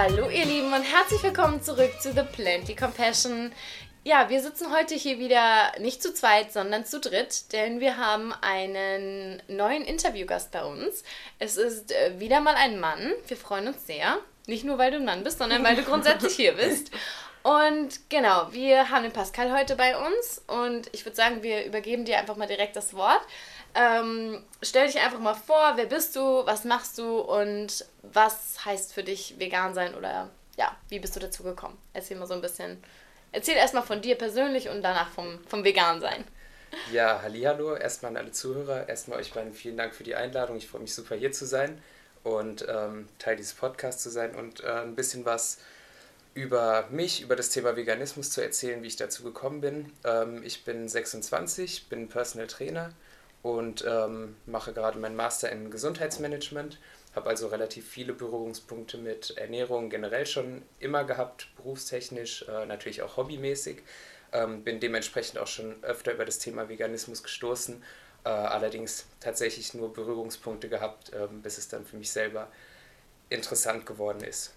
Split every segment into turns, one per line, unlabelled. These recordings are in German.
Hallo ihr Lieben und herzlich willkommen zurück zu The Plenty Compassion. Ja, wir sitzen heute hier wieder nicht zu zweit, sondern zu dritt, denn wir haben einen neuen Interviewgast bei uns. Es ist äh, wieder mal ein Mann. Wir freuen uns sehr. Nicht nur, weil du ein Mann bist, sondern weil du grundsätzlich hier bist. Und genau, wir haben den Pascal heute bei uns und ich würde sagen, wir übergeben dir einfach mal direkt das Wort. Ähm, stell dich einfach mal vor, wer bist du, was machst du und was heißt für dich vegan sein oder ja, wie bist du dazu gekommen? Erzähl mal so ein bisschen. Erzähl erstmal von dir persönlich und danach vom, vom vegan sein.
Ja, hallo, erstmal an alle Zuhörer. Erstmal euch beiden vielen Dank für die Einladung. Ich freue mich super hier zu sein und ähm, Teil dieses Podcasts zu sein und äh, ein bisschen was über mich, über das Thema Veganismus zu erzählen, wie ich dazu gekommen bin. Ähm, ich bin 26, bin Personal Trainer und ähm, mache gerade meinen Master in Gesundheitsmanagement. Habe also relativ viele Berührungspunkte mit Ernährung generell schon immer gehabt, berufstechnisch, äh, natürlich auch hobbymäßig. Ähm, bin dementsprechend auch schon öfter über das Thema Veganismus gestoßen, äh, allerdings tatsächlich nur Berührungspunkte gehabt, äh, bis es dann für mich selber interessant geworden ist.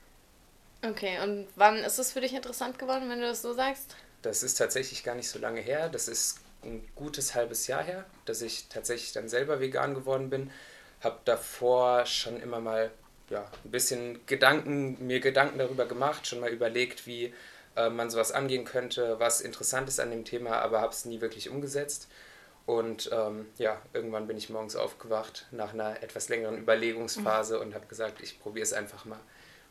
Okay, und wann ist es für dich interessant geworden, wenn du das so sagst?
Das ist tatsächlich gar nicht so lange her. Das ist ein gutes halbes Jahr her, dass ich tatsächlich dann selber vegan geworden bin. Habe davor schon immer mal ja, ein bisschen Gedanken, mir Gedanken darüber gemacht, schon mal überlegt, wie äh, man sowas angehen könnte, was interessant ist an dem Thema, aber habe es nie wirklich umgesetzt. Und ähm, ja, irgendwann bin ich morgens aufgewacht nach einer etwas längeren Überlegungsphase mhm. und habe gesagt, ich probiere es einfach mal.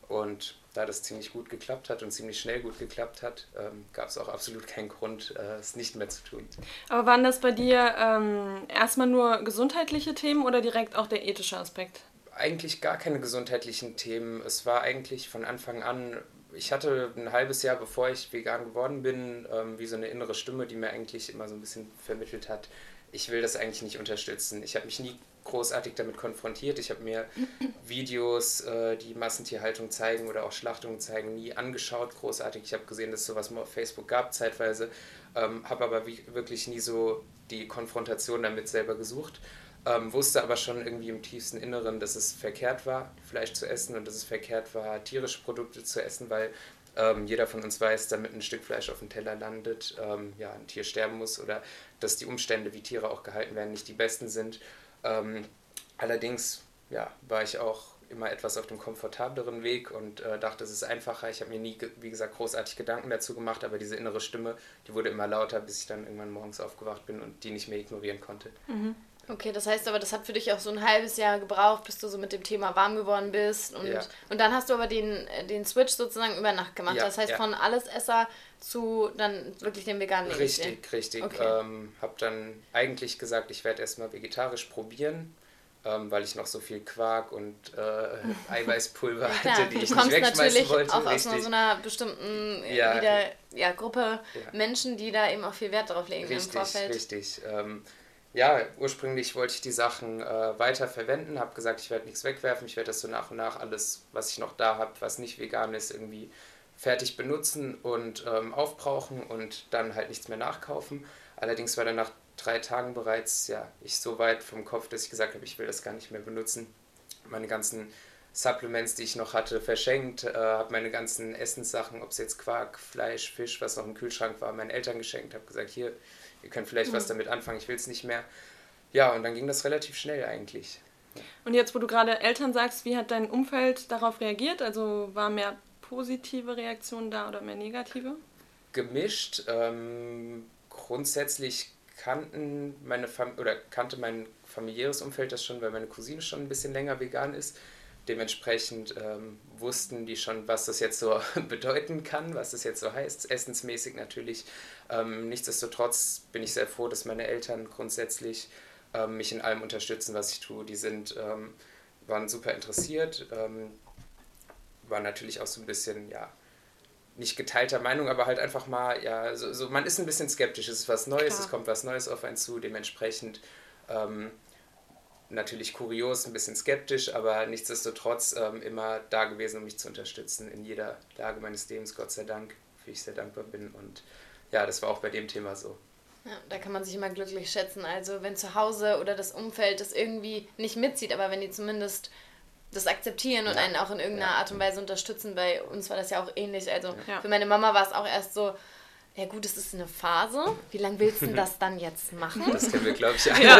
Und da das ziemlich gut geklappt hat und ziemlich schnell gut geklappt hat, ähm, gab es auch absolut keinen Grund, äh, es nicht mehr zu tun.
Aber waren das bei dir ähm, erstmal nur gesundheitliche Themen oder direkt auch der ethische Aspekt?
Eigentlich gar keine gesundheitlichen Themen. Es war eigentlich von Anfang an, ich hatte ein halbes Jahr, bevor ich vegan geworden bin, ähm, wie so eine innere Stimme, die mir eigentlich immer so ein bisschen vermittelt hat, ich will das eigentlich nicht unterstützen. Ich habe mich nie großartig damit konfrontiert. Ich habe mir Videos, äh, die Massentierhaltung zeigen oder auch Schlachtungen zeigen, nie angeschaut, großartig. Ich habe gesehen, dass es sowas mal auf Facebook gab, zeitweise, ähm, habe aber wie, wirklich nie so die Konfrontation damit selber gesucht. Ähm, wusste aber schon irgendwie im tiefsten Inneren, dass es verkehrt war, Fleisch zu essen und dass es verkehrt war, tierische Produkte zu essen, weil ähm, jeder von uns weiß, damit ein Stück Fleisch auf dem Teller landet, ähm, ja, ein Tier sterben muss oder dass die Umstände, wie Tiere auch gehalten werden, nicht die besten sind. Ähm, allerdings ja, war ich auch immer etwas auf dem komfortableren Weg und äh, dachte, es ist einfacher. Ich habe mir nie, wie gesagt, großartig Gedanken dazu gemacht, aber diese innere Stimme, die wurde immer lauter, bis ich dann irgendwann morgens aufgewacht bin und die nicht mehr ignorieren konnte.
Mhm. Okay, das heißt aber, das hat für dich auch so ein halbes Jahr gebraucht, bis du so mit dem Thema warm geworden bist. Und, ja. und dann hast du aber den, den Switch sozusagen über Nacht gemacht. Ja, das heißt, ja. von Allesesser zu dann wirklich dem veganen
Richtig, richtig. Okay. Ähm, habe dann eigentlich gesagt, ich werde erstmal vegetarisch probieren. Ähm, weil ich noch so viel Quark und äh, Eiweißpulver hatte, die ich nicht wegschmeißen
wollte. auch aus so einer bestimmten ja, wieder, ja, Gruppe Menschen, die da eben auch viel Wert drauf legen
richtig,
im Vorfeld.
Richtig, ähm, ja, ursprünglich wollte ich die Sachen äh, weiter verwenden, habe gesagt, ich werde nichts wegwerfen, ich werde das so nach und nach alles, was ich noch da habe, was nicht vegan ist, irgendwie fertig benutzen und ähm, aufbrauchen und dann halt nichts mehr nachkaufen. Allerdings war dann nach drei Tagen bereits, ja, ich so weit vom Kopf, dass ich gesagt habe, ich will das gar nicht mehr benutzen. Meine ganzen Supplements, die ich noch hatte, verschenkt, äh, habe meine ganzen Essenssachen, ob es jetzt Quark, Fleisch, Fisch, was noch im Kühlschrank war, meinen Eltern geschenkt, habe gesagt, hier, ihr könnt vielleicht mhm. was damit anfangen, ich will es nicht mehr. Ja, und dann ging das relativ schnell eigentlich.
Und jetzt, wo du gerade Eltern sagst, wie hat dein Umfeld darauf reagiert? Also war mehr positive Reaktion da oder mehr negative?
Gemischt. Ähm, grundsätzlich kannten meine Fam oder kannte mein familiäres Umfeld das schon, weil meine Cousine schon ein bisschen länger vegan ist. Dementsprechend ähm, wussten die schon, was das jetzt so bedeuten kann, was das jetzt so heißt, essensmäßig natürlich. Ähm, nichtsdestotrotz bin ich sehr froh, dass meine Eltern grundsätzlich ähm, mich in allem unterstützen, was ich tue. Die sind, ähm, waren super interessiert, waren natürlich auch so ein bisschen, ja, nicht geteilter Meinung, aber halt einfach mal, ja, so, so man ist ein bisschen skeptisch, es ist was Neues, Klar. es kommt was Neues auf einen zu, dementsprechend ähm, natürlich kurios, ein bisschen skeptisch, aber nichtsdestotrotz ähm, immer da gewesen, um mich zu unterstützen in jeder Lage meines Lebens, Gott sei Dank, für ich sehr dankbar bin. Und ja, das war auch bei dem Thema so.
Ja, da kann man sich immer glücklich schätzen. Also wenn zu Hause oder das Umfeld das irgendwie nicht mitzieht, aber wenn die zumindest das akzeptieren und
Ja.
einen auch in irgendeiner
Ja.
Art und Weise unterstützen. Bei uns war das ja auch ähnlich. Also
Ja.
für meine Mama war es auch erst so, ja gut, es ist eine Phase. Wie lange willst du das dann jetzt machen?
Das kennen wir, glaube ich, alle.
Ja.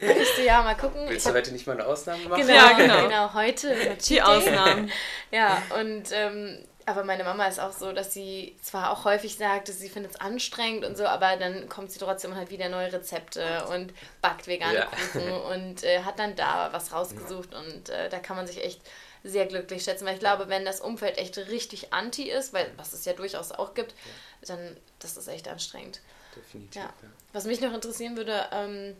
Ich so, ja, mal gucken.
Willst
Ich
du
hab,
heute nicht mal eine Ausnahme machen?
genau, genau.
genau.
heute.
Die. Ausnahmen.
Ja, und ähm, aber meine Mama ist auch so, dass sie zwar auch häufig sagt, dass sie findet es anstrengend und so, aber dann kommt sie trotzdem und hat wieder neue Rezepte und backt vegane
Ja.
Kuchen und äh, hat dann da was rausgesucht und äh, da kann man sich echt sehr glücklich schätzen, weil ich glaube, wenn das Umfeld echt richtig anti ist, weil was es ja durchaus auch gibt, dann das ist echt anstrengend.
Definitiv.
Ja.
Ja.
Was mich noch interessieren würde, ähm,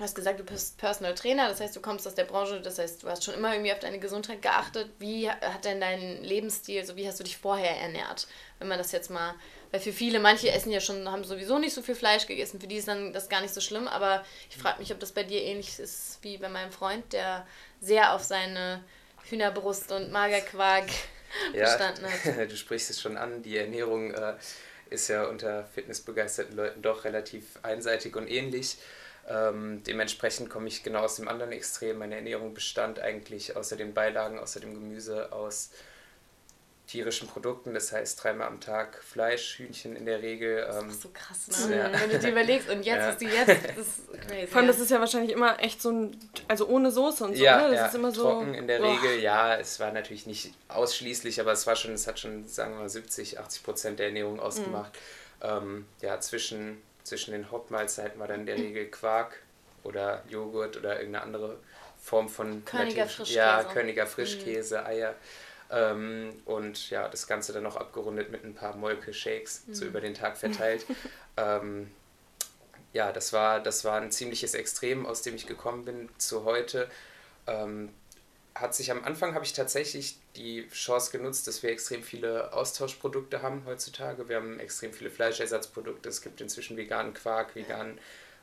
du hast gesagt, du bist Personal Trainer, das heißt, du kommst aus der Branche, das heißt, du hast schon immer irgendwie auf deine Gesundheit geachtet. Wie hat denn dein Lebensstil, so wie hast du dich vorher ernährt? Wenn man das jetzt mal, weil für viele, manche essen ja schon, haben sowieso nicht so viel Fleisch gegessen, für die ist dann das gar nicht so schlimm, aber ich frage mich, ob das bei dir ähnlich ist wie bei meinem Freund, der sehr auf seine Hühnerbrust und Magerquark bestanden hat.
du sprichst es schon an, die Ernährung äh, ist ja unter fitnessbegeisterten Leuten doch relativ einseitig und ähnlich. Ähm, dementsprechend komme ich genau aus dem anderen Extrem. Meine Ernährung bestand eigentlich außer den Beilagen, außer dem Gemüse aus tierischen Produkten, das heißt dreimal am Tag Fleisch, Hühnchen in der Regel.
Das
Ähm,
ist so krass, ne?
Ja.
Wenn du dir überlegst, und jetzt,
Ja.
was du jetzt, das ist crazy.
Vor allem,
ja.
das ist ja wahrscheinlich immer echt so ein, also ohne Soße und so,
ja,
ne? Das
ja,
ist immer so.
trocken in der
Boah.
Regel, ja, es war natürlich nicht ausschließlich, aber es war schon, es hat schon, sagen wir mal, 70, 80 Prozent der Ernährung ausgemacht. Ähm, ja, zwischen, zwischen den Hauptmahlzeiten war dann in der Regel Quark oder Joghurt oder irgendeine andere Form von natürlich-
Frischkäse.
Ja, Körniger Frischkäse, Eier. Ähm, und ja, das Ganze dann noch abgerundet mit ein paar Molke-Shakes, so über den Tag verteilt. ähm, ja, das war, das war ein ziemliches Extrem, aus dem ich gekommen bin zu heute. Ähm, hat sich am Anfang habe ich tatsächlich die Chance genutzt, dass wir extrem viele Austauschprodukte haben heutzutage. Wir haben extrem viele Fleischersatzprodukte. Es gibt inzwischen veganen Quark, veganen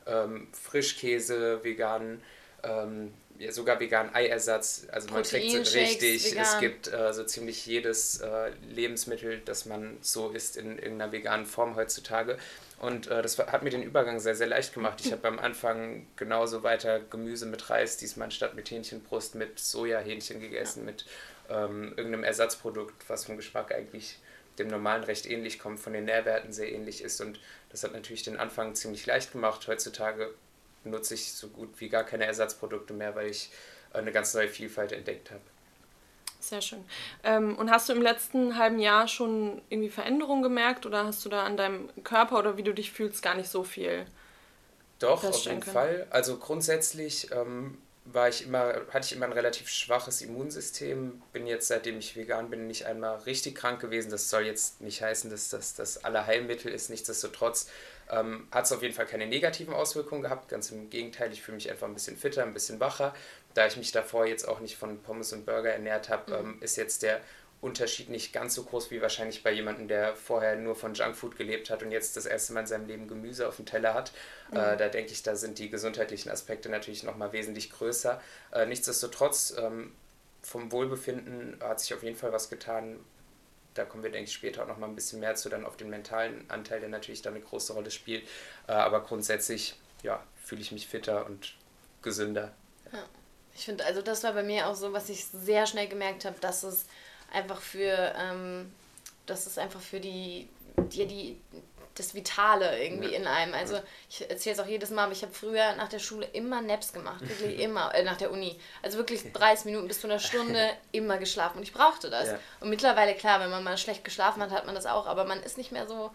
ähm, Frischkäse, veganen, ähm, ja, sogar veganen Eiersatz. Also man kriegt
Proteinshakes,
richtig. Es
vegan.
gibt äh, so ziemlich jedes äh, Lebensmittel, das man so isst in irgendeiner veganen Form heutzutage. Und äh, das hat mir den Übergang sehr, sehr leicht gemacht. Ich habe am Anfang genauso weiter Gemüse mit Reis, diesmal anstatt mit Hähnchenbrust, mit Sojahähnchen gegessen, mit ähm, irgendeinem Ersatzprodukt, was vom Geschmack eigentlich dem normalen recht ähnlich kommt, von den Nährwerten sehr ähnlich ist. Und das hat natürlich den Anfang ziemlich leicht gemacht. Heutzutage nutze ich so gut wie gar keine Ersatzprodukte mehr, weil ich äh, eine ganz neue Vielfalt entdeckt habe.
Sehr schön. Ähm, und hast du im letzten halben Jahr schon irgendwie Veränderungen gemerkt oder hast du da an deinem Körper oder wie du dich fühlst gar nicht so viel?
Doch, auf jeden
können.
Fall. Also grundsätzlich ähm, war ich immer, hatte ich immer ein relativ schwaches Immunsystem. Bin jetzt, seitdem ich vegan bin, nicht einmal richtig krank gewesen. Das soll jetzt nicht heißen, dass das das Allerheilmittel ist. Nichtsdestotrotz ähm, hat es auf jeden Fall keine negativen Auswirkungen gehabt. Ganz im Gegenteil, ich fühle mich einfach ein bisschen fitter, ein bisschen wacher. Da ich mich davor jetzt auch nicht von Pommes und Burger ernährt habe, ähm, ist jetzt der Unterschied nicht ganz so groß wie wahrscheinlich bei jemandem, der vorher nur von Junkfood gelebt hat und jetzt das erste Mal in seinem Leben Gemüse auf dem Teller hat. Äh, da denke ich, da sind die gesundheitlichen Aspekte natürlich nochmal wesentlich größer. Äh, nichtsdestotrotz, ähm, vom Wohlbefinden hat sich auf jeden Fall was getan. Da kommen wir, denke ich, später auch nochmal ein bisschen mehr zu, dann auf den mentalen Anteil, der natürlich da eine große Rolle spielt. Äh, aber grundsätzlich, ja, fühle ich mich fitter und gesünder.
Ich finde, also das war bei mir auch so, was ich sehr schnell gemerkt habe, dass es einfach für, ähm, das ist einfach für die, die, die das Vitale irgendwie
Ja.
in einem. Also ich erzähle es auch jedes Mal, aber ich habe früher nach der Schule immer Naps gemacht, wirklich immer, äh, nach der Uni. Also wirklich 30 Minuten bis zu einer Stunde immer geschlafen und ich brauchte das.
Ja.
Und mittlerweile, klar, wenn man mal schlecht geschlafen hat, hat man das auch, aber man ist nicht mehr so,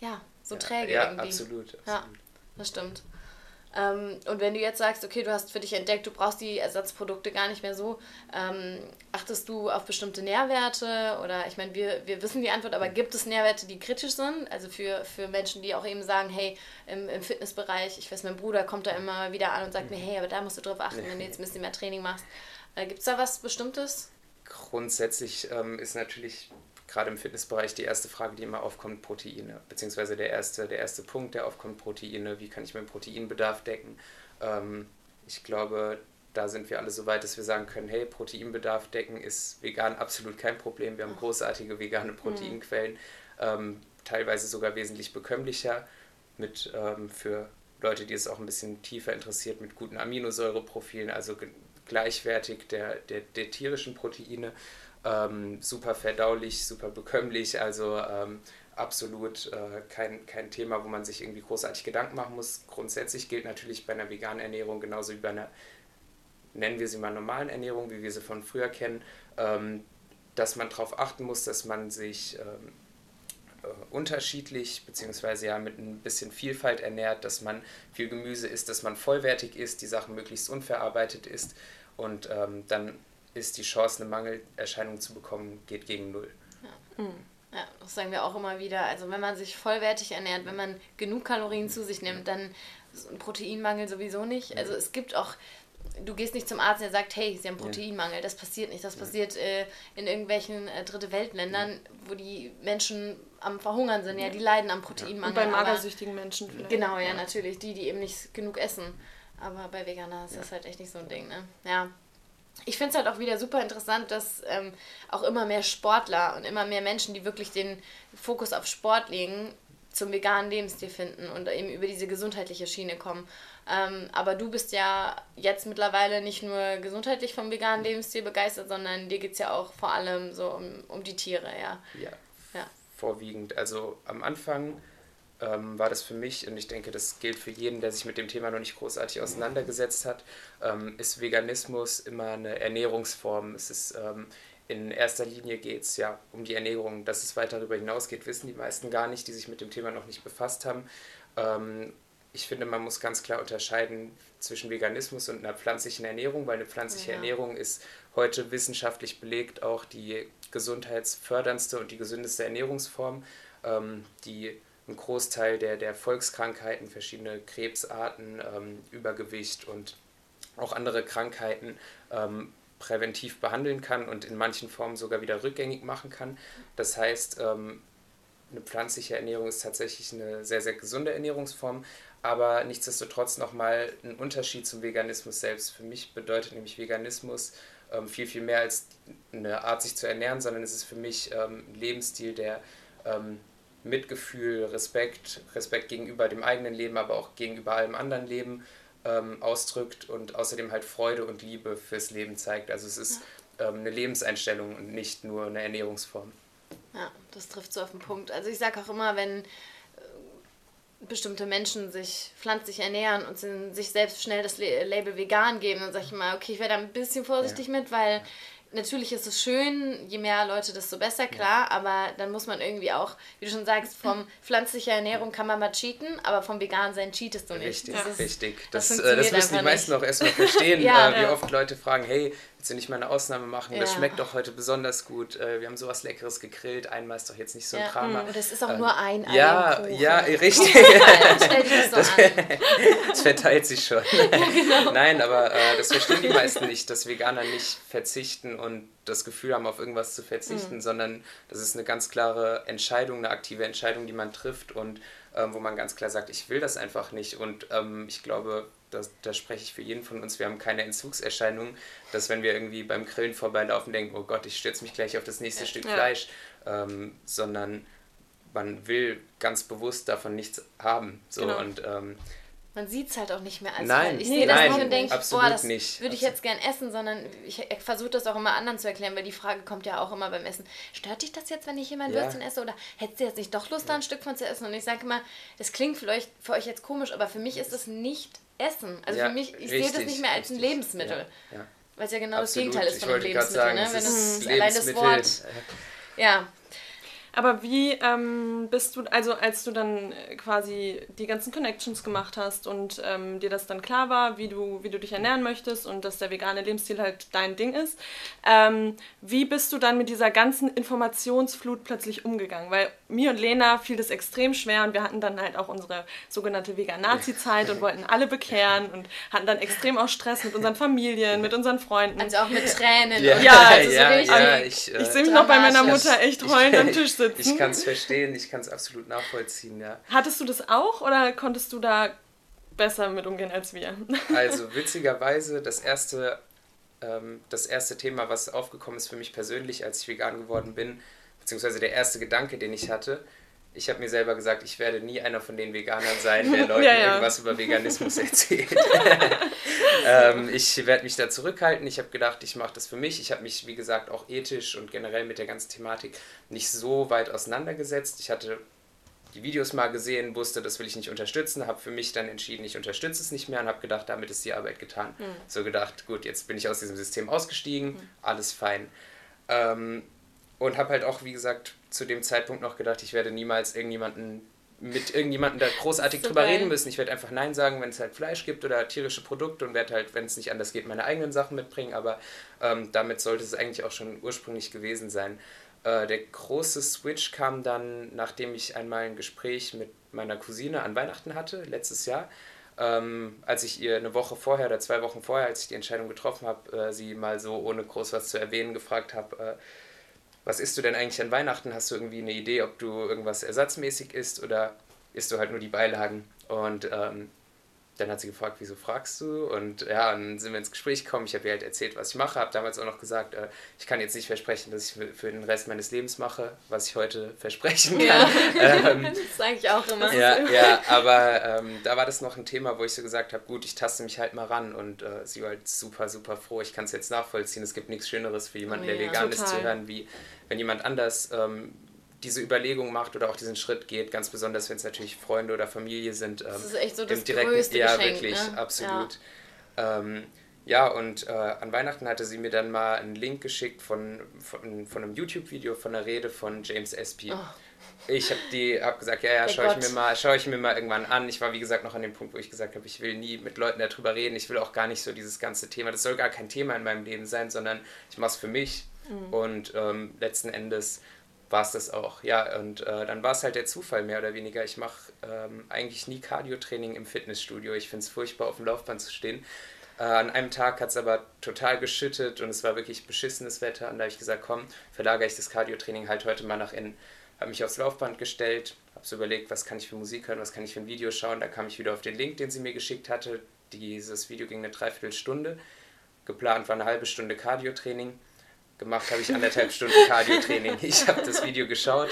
ja, so träge
ja,
irgendwie.
absolut. absolut.
Ja. Das stimmt. Ähm, und wenn du jetzt sagst, okay, du hast für dich entdeckt, du brauchst die Ersatzprodukte gar nicht mehr so, ähm, achtest du auf bestimmte Nährwerte oder ich meine, wir, wir wissen die Antwort, aber gibt es Nährwerte, die kritisch sind? Also für, für Menschen, die auch eben sagen, hey, im, im Fitnessbereich, ich weiß, mein Bruder kommt da immer wieder an und sagt mir, hey, aber da musst du drauf achten, wenn du jetzt ein bisschen mehr Training machst. Äh, gibt es da was Bestimmtes?
Grundsätzlich ähm, ist natürlich gerade im Fitnessbereich die erste Frage, die immer aufkommt, Proteine. Beziehungsweise der erste, der erste Punkt, der aufkommt, Proteine. Wie kann ich meinen Proteinbedarf decken? Ähm, ich glaube, da sind wir alle so weit, dass wir sagen können, hey, Proteinbedarf decken ist vegan absolut kein Problem. Wir haben großartige vegane Proteinquellen, ähm, teilweise sogar wesentlich bekömmlicher mit ähm, für Leute, die es auch ein bisschen tiefer interessiert, mit guten Aminosäureprofilen, also gleichwertig der, der, der tierischen Proteine. Ähm, super verdaulich, super bekömmlich, also ähm, absolut äh, kein, kein Thema, wo man sich irgendwie großartig Gedanken machen muss. Grundsätzlich gilt natürlich bei einer veganen Ernährung genauso wie bei einer, nennen wir sie mal normalen Ernährung, wie wir sie von früher kennen, ähm, dass man darauf achten muss, dass man sich ähm, äh, unterschiedlich beziehungsweise ja mit ein bisschen Vielfalt ernährt, dass man viel Gemüse isst, dass man vollwertig isst, die Sachen möglichst unverarbeitet isst und ähm, dann ist die Chance, eine Mangelerscheinung zu bekommen, geht gegen null.
Ja. Mhm. Ja, das sagen wir auch immer wieder. Also wenn man sich vollwertig ernährt, wenn man genug Kalorien zu sich nimmt, dann ist ein Proteinmangel sowieso nicht. Also es gibt auch, du gehst nicht zum Arzt, der sagt, hey, sie haben Proteinmangel. Das passiert nicht. Das passiert äh, in irgendwelchen äh, Dritte Weltländern, wo die Menschen am Verhungern sind. Ja, die leiden am Proteinmangel. Und
bei magersüchtigen Menschen
vielleicht. Genau, ja, natürlich. Die, die eben nicht genug essen. Aber bei Veganer ist das halt echt nicht so ein Ding, ne? Ja ich finde es halt auch wieder super interessant, dass ähm, auch immer mehr Sportler und immer mehr Menschen, die wirklich den Fokus auf Sport legen, zum veganen Lebensstil finden und eben über diese gesundheitliche Schiene kommen. Ähm, aber du bist ja jetzt mittlerweile nicht nur gesundheitlich vom veganen Lebensstil begeistert, sondern dir geht es ja auch vor allem so um, um die Tiere, ja.
Ja, ja. vorwiegend. Also am Anfang ähm, war das für mich, und ich denke, das gilt für jeden, der sich mit dem Thema noch nicht großartig auseinandergesetzt hat, ähm, ist Veganismus immer eine Ernährungsform. Es ist ähm, in erster Linie geht es ja um die Ernährung. Dass es weiter darüber hinausgeht, wissen die meisten gar nicht, die sich mit dem Thema noch nicht befasst haben. Ähm, ich finde, man muss ganz klar unterscheiden zwischen Veganismus und einer pflanzlichen Ernährung, weil eine pflanzliche ja. Ernährung ist heute wissenschaftlich belegt auch die gesundheitsförderndste und die gesündeste Ernährungsform, ähm, die einen Großteil der, der Volkskrankheiten, verschiedene Krebsarten, ähm, Übergewicht und auch andere Krankheiten ähm, präventiv behandeln kann und in manchen Formen sogar wieder rückgängig machen kann. Das heißt, ähm, eine pflanzliche Ernährung ist tatsächlich eine sehr, sehr gesunde Ernährungsform, aber nichtsdestotrotz nochmal ein Unterschied zum Veganismus selbst. Für mich bedeutet nämlich Veganismus ähm, viel, viel mehr als eine Art, sich zu ernähren, sondern es ist für mich ähm, ein Lebensstil, der ähm, Mitgefühl, Respekt, Respekt gegenüber dem eigenen Leben, aber auch gegenüber allem anderen Leben ähm, ausdrückt und außerdem halt Freude und Liebe fürs Leben zeigt. Also es ist ähm, eine Lebenseinstellung und nicht nur eine Ernährungsform.
Ja, das trifft so auf den Punkt. Also ich sage auch immer, wenn äh, bestimmte Menschen sich pflanzlich ernähren und sich selbst schnell das Label vegan geben, dann sage ich immer, okay, ich werde da ein bisschen vorsichtig ja. mit, weil natürlich ist es schön, je mehr Leute, desto besser, klar, ja. aber dann muss man irgendwie auch, wie du schon sagst, vom pflanzlicher Ernährung kann man mal cheaten, aber vom vegan sein cheatest du nicht.
Richtig, das ist, richtig. Das, das, das müssen die meisten nicht. auch erstmal verstehen, ja, äh, wie oft Leute fragen, hey, willst du nicht mal eine Ausnahme machen? Ja. Das schmeckt doch heute besonders gut. Äh, wir haben sowas Leckeres gegrillt. Einmal ist doch jetzt nicht so ein ja. Drama.
Und das ist auch ähm, nur ein
Ei Ja, ja, richtig. Stell dich das an. Das verteilt sich schon. genau. Nein, aber äh, das verstehen die meisten nicht, dass Veganer nicht verzichten und das Gefühl haben, auf irgendwas zu verzichten, mhm. sondern das ist eine ganz klare Entscheidung, eine aktive Entscheidung, die man trifft und ähm, wo man ganz klar sagt, ich will das einfach nicht. Und ähm, ich glaube, da spreche ich für jeden von uns, wir haben keine Entzugserscheinungen, dass wenn wir irgendwie beim Grillen vorbeilaufen, denken, oh Gott, ich stürze mich gleich auf das nächste Stück ja. Fleisch, ähm, sondern man will ganz bewusst davon nichts haben. So, genau. und, ähm,
man sieht es halt auch nicht mehr als
nein,
Ich sehe
das
nicht und denke, boah, das würde ich jetzt gern essen, sondern ich versuche das auch immer anderen zu erklären, weil die Frage kommt ja auch immer beim Essen. Stört dich das jetzt, wenn ich hier mein ja. Würstchen esse? Oder hättest du jetzt nicht doch Lust, ja. da ein Stück von zu essen? Und ich sage immer, das klingt vielleicht für euch jetzt komisch, aber für mich ist es nicht Essen. Also ja, für mich, ich sehe das nicht mehr als richtig. ein Lebensmittel. Ja, ja. Weil es ja genau Absolut. das Gegenteil ist von einem Lebensmittel. Sagen, ne? Wenn es allein das Wort. Ja,
aber wie ähm, bist du, also als du dann äh, quasi die ganzen Connections gemacht hast und ähm, dir das dann klar war, wie du, wie du dich ernähren möchtest und dass der vegane Lebensstil halt dein Ding ist, ähm, wie bist du dann mit dieser ganzen Informationsflut plötzlich umgegangen? Weil mir und Lena fiel das extrem schwer und wir hatten dann halt auch unsere sogenannte Vegan-Nazi-Zeit und wollten alle bekehren und hatten dann extrem auch Stress mit unseren Familien, mit unseren Freunden.
Also auch mit Tränen.
Ja, ja, also ja, so ja ich, äh, ich sehe mich noch bei meiner Mutter echt heulend am Tisch sitzen
sitzen. Ich kann es verstehen, ich kann es absolut nachvollziehen, ja.
Hattest du das auch oder konntest du da besser mit umgehen als wir?
Also witzigerweise, das erste, ähm, das erste Thema, was aufgekommen ist für mich persönlich, als ich vegan geworden bin, beziehungsweise der erste Gedanke, den ich hatte, ich habe mir selber gesagt, ich werde nie einer von den Veganern sein, der Leuten
Ja, ja.
irgendwas über Veganismus erzählt. ähm, ich werde mich da zurückhalten. Ich habe gedacht, ich mache das für mich. Ich habe mich, wie gesagt, auch ethisch und generell mit der ganzen Thematik nicht so weit auseinandergesetzt. Ich hatte die Videos mal gesehen, wusste, das will ich nicht unterstützen, habe für mich dann entschieden, ich unterstütze es nicht mehr und habe gedacht, damit ist die Arbeit getan. So gedacht, gut, jetzt bin ich aus diesem System ausgestiegen, alles fein. Ähm, und habe halt auch, wie gesagt, zu dem Zeitpunkt noch gedacht, ich werde niemals irgendjemanden mit irgendjemandem da großartig
So
drüber
geil.
reden müssen. Ich werde einfach Nein sagen, wenn es halt Fleisch gibt oder tierische Produkte und werde halt, wenn es nicht anders geht, meine eigenen Sachen mitbringen. Aber ähm, damit sollte es eigentlich auch schon ursprünglich gewesen sein. Äh, der große Switch kam dann, nachdem ich einmal ein Gespräch mit meiner Cousine an Weihnachten hatte, letztes Jahr. Ähm, als ich ihr eine Woche vorher oder zwei Wochen vorher, als ich die Entscheidung getroffen habe, äh, sie mal so ohne groß was zu erwähnen gefragt habe, äh, was isst du denn eigentlich an Weihnachten? Hast du irgendwie eine Idee, ob du irgendwas ersatzmäßig isst oder isst du halt nur die Beilagen? Und ähm, dann hat sie gefragt, wieso fragst du? Und ja, dann sind wir ins Gespräch gekommen. Ich habe ihr halt erzählt, was ich mache. Habe damals auch noch gesagt, äh, ich kann jetzt nicht versprechen, dass ich für, den Rest meines Lebens mache, was ich heute versprechen kann. Ähm,
das sage ich auch immer.
ja, ja, aber ähm, da war das noch ein Thema, wo ich so gesagt habe, gut, ich taste mich halt mal ran und äh, sie war halt super, super froh. Ich kann es jetzt nachvollziehen. Es gibt nichts Schöneres für jemanden, der
Oh Ja.
vegan ist, zu
Total.
hören, wie wenn jemand anders ähm, diese Überlegung macht oder auch diesen Schritt geht, ganz besonders wenn es natürlich Freunde oder Familie sind. Ähm,
Das ist echt so das
direkten-
größte
ja,
Geschenk.
wirklich,
ne?
absolut. Ja, ähm, ja und äh, an Weihnachten hatte sie mir dann mal einen Link geschickt von, von, von einem YouTube-Video von einer Rede von James Espy.
Oh.
Ich habe die hab gesagt, ja, ja, schaue ich, mir mal, schau ich mir mal irgendwann an. Ich war, wie gesagt, noch an dem Punkt, wo ich gesagt habe, ich will nie mit Leuten darüber reden. Ich will auch gar nicht so dieses ganze Thema. Das soll gar kein Thema in meinem Leben sein, sondern ich mache es für mich.
Mhm.
Und ähm, letzten Endes war es das auch. Ja, und äh, dann war es halt der Zufall mehr oder weniger. Ich mache ähm, eigentlich nie Cardio-Training im Fitnessstudio. Ich finde es furchtbar, auf dem Laufband zu stehen. Äh, an einem Tag hat es aber total geschüttet und es war wirklich beschissenes Wetter. Und da habe ich gesagt, komm, verlagere ich das Cardio-Training halt heute mal nach innen. Habe mich aufs Laufband gestellt, habe so überlegt, was kann ich für Musik hören, was kann ich für ein Video schauen. Da kam ich wieder auf den Link, den sie mir geschickt hatte. Dieses Video ging eine Dreiviertelstunde. Geplant war eine halbe Stunde Cardio-Training. Gemacht habe ich anderthalb Stunden Cardio-Training. Ich habe das Video geschaut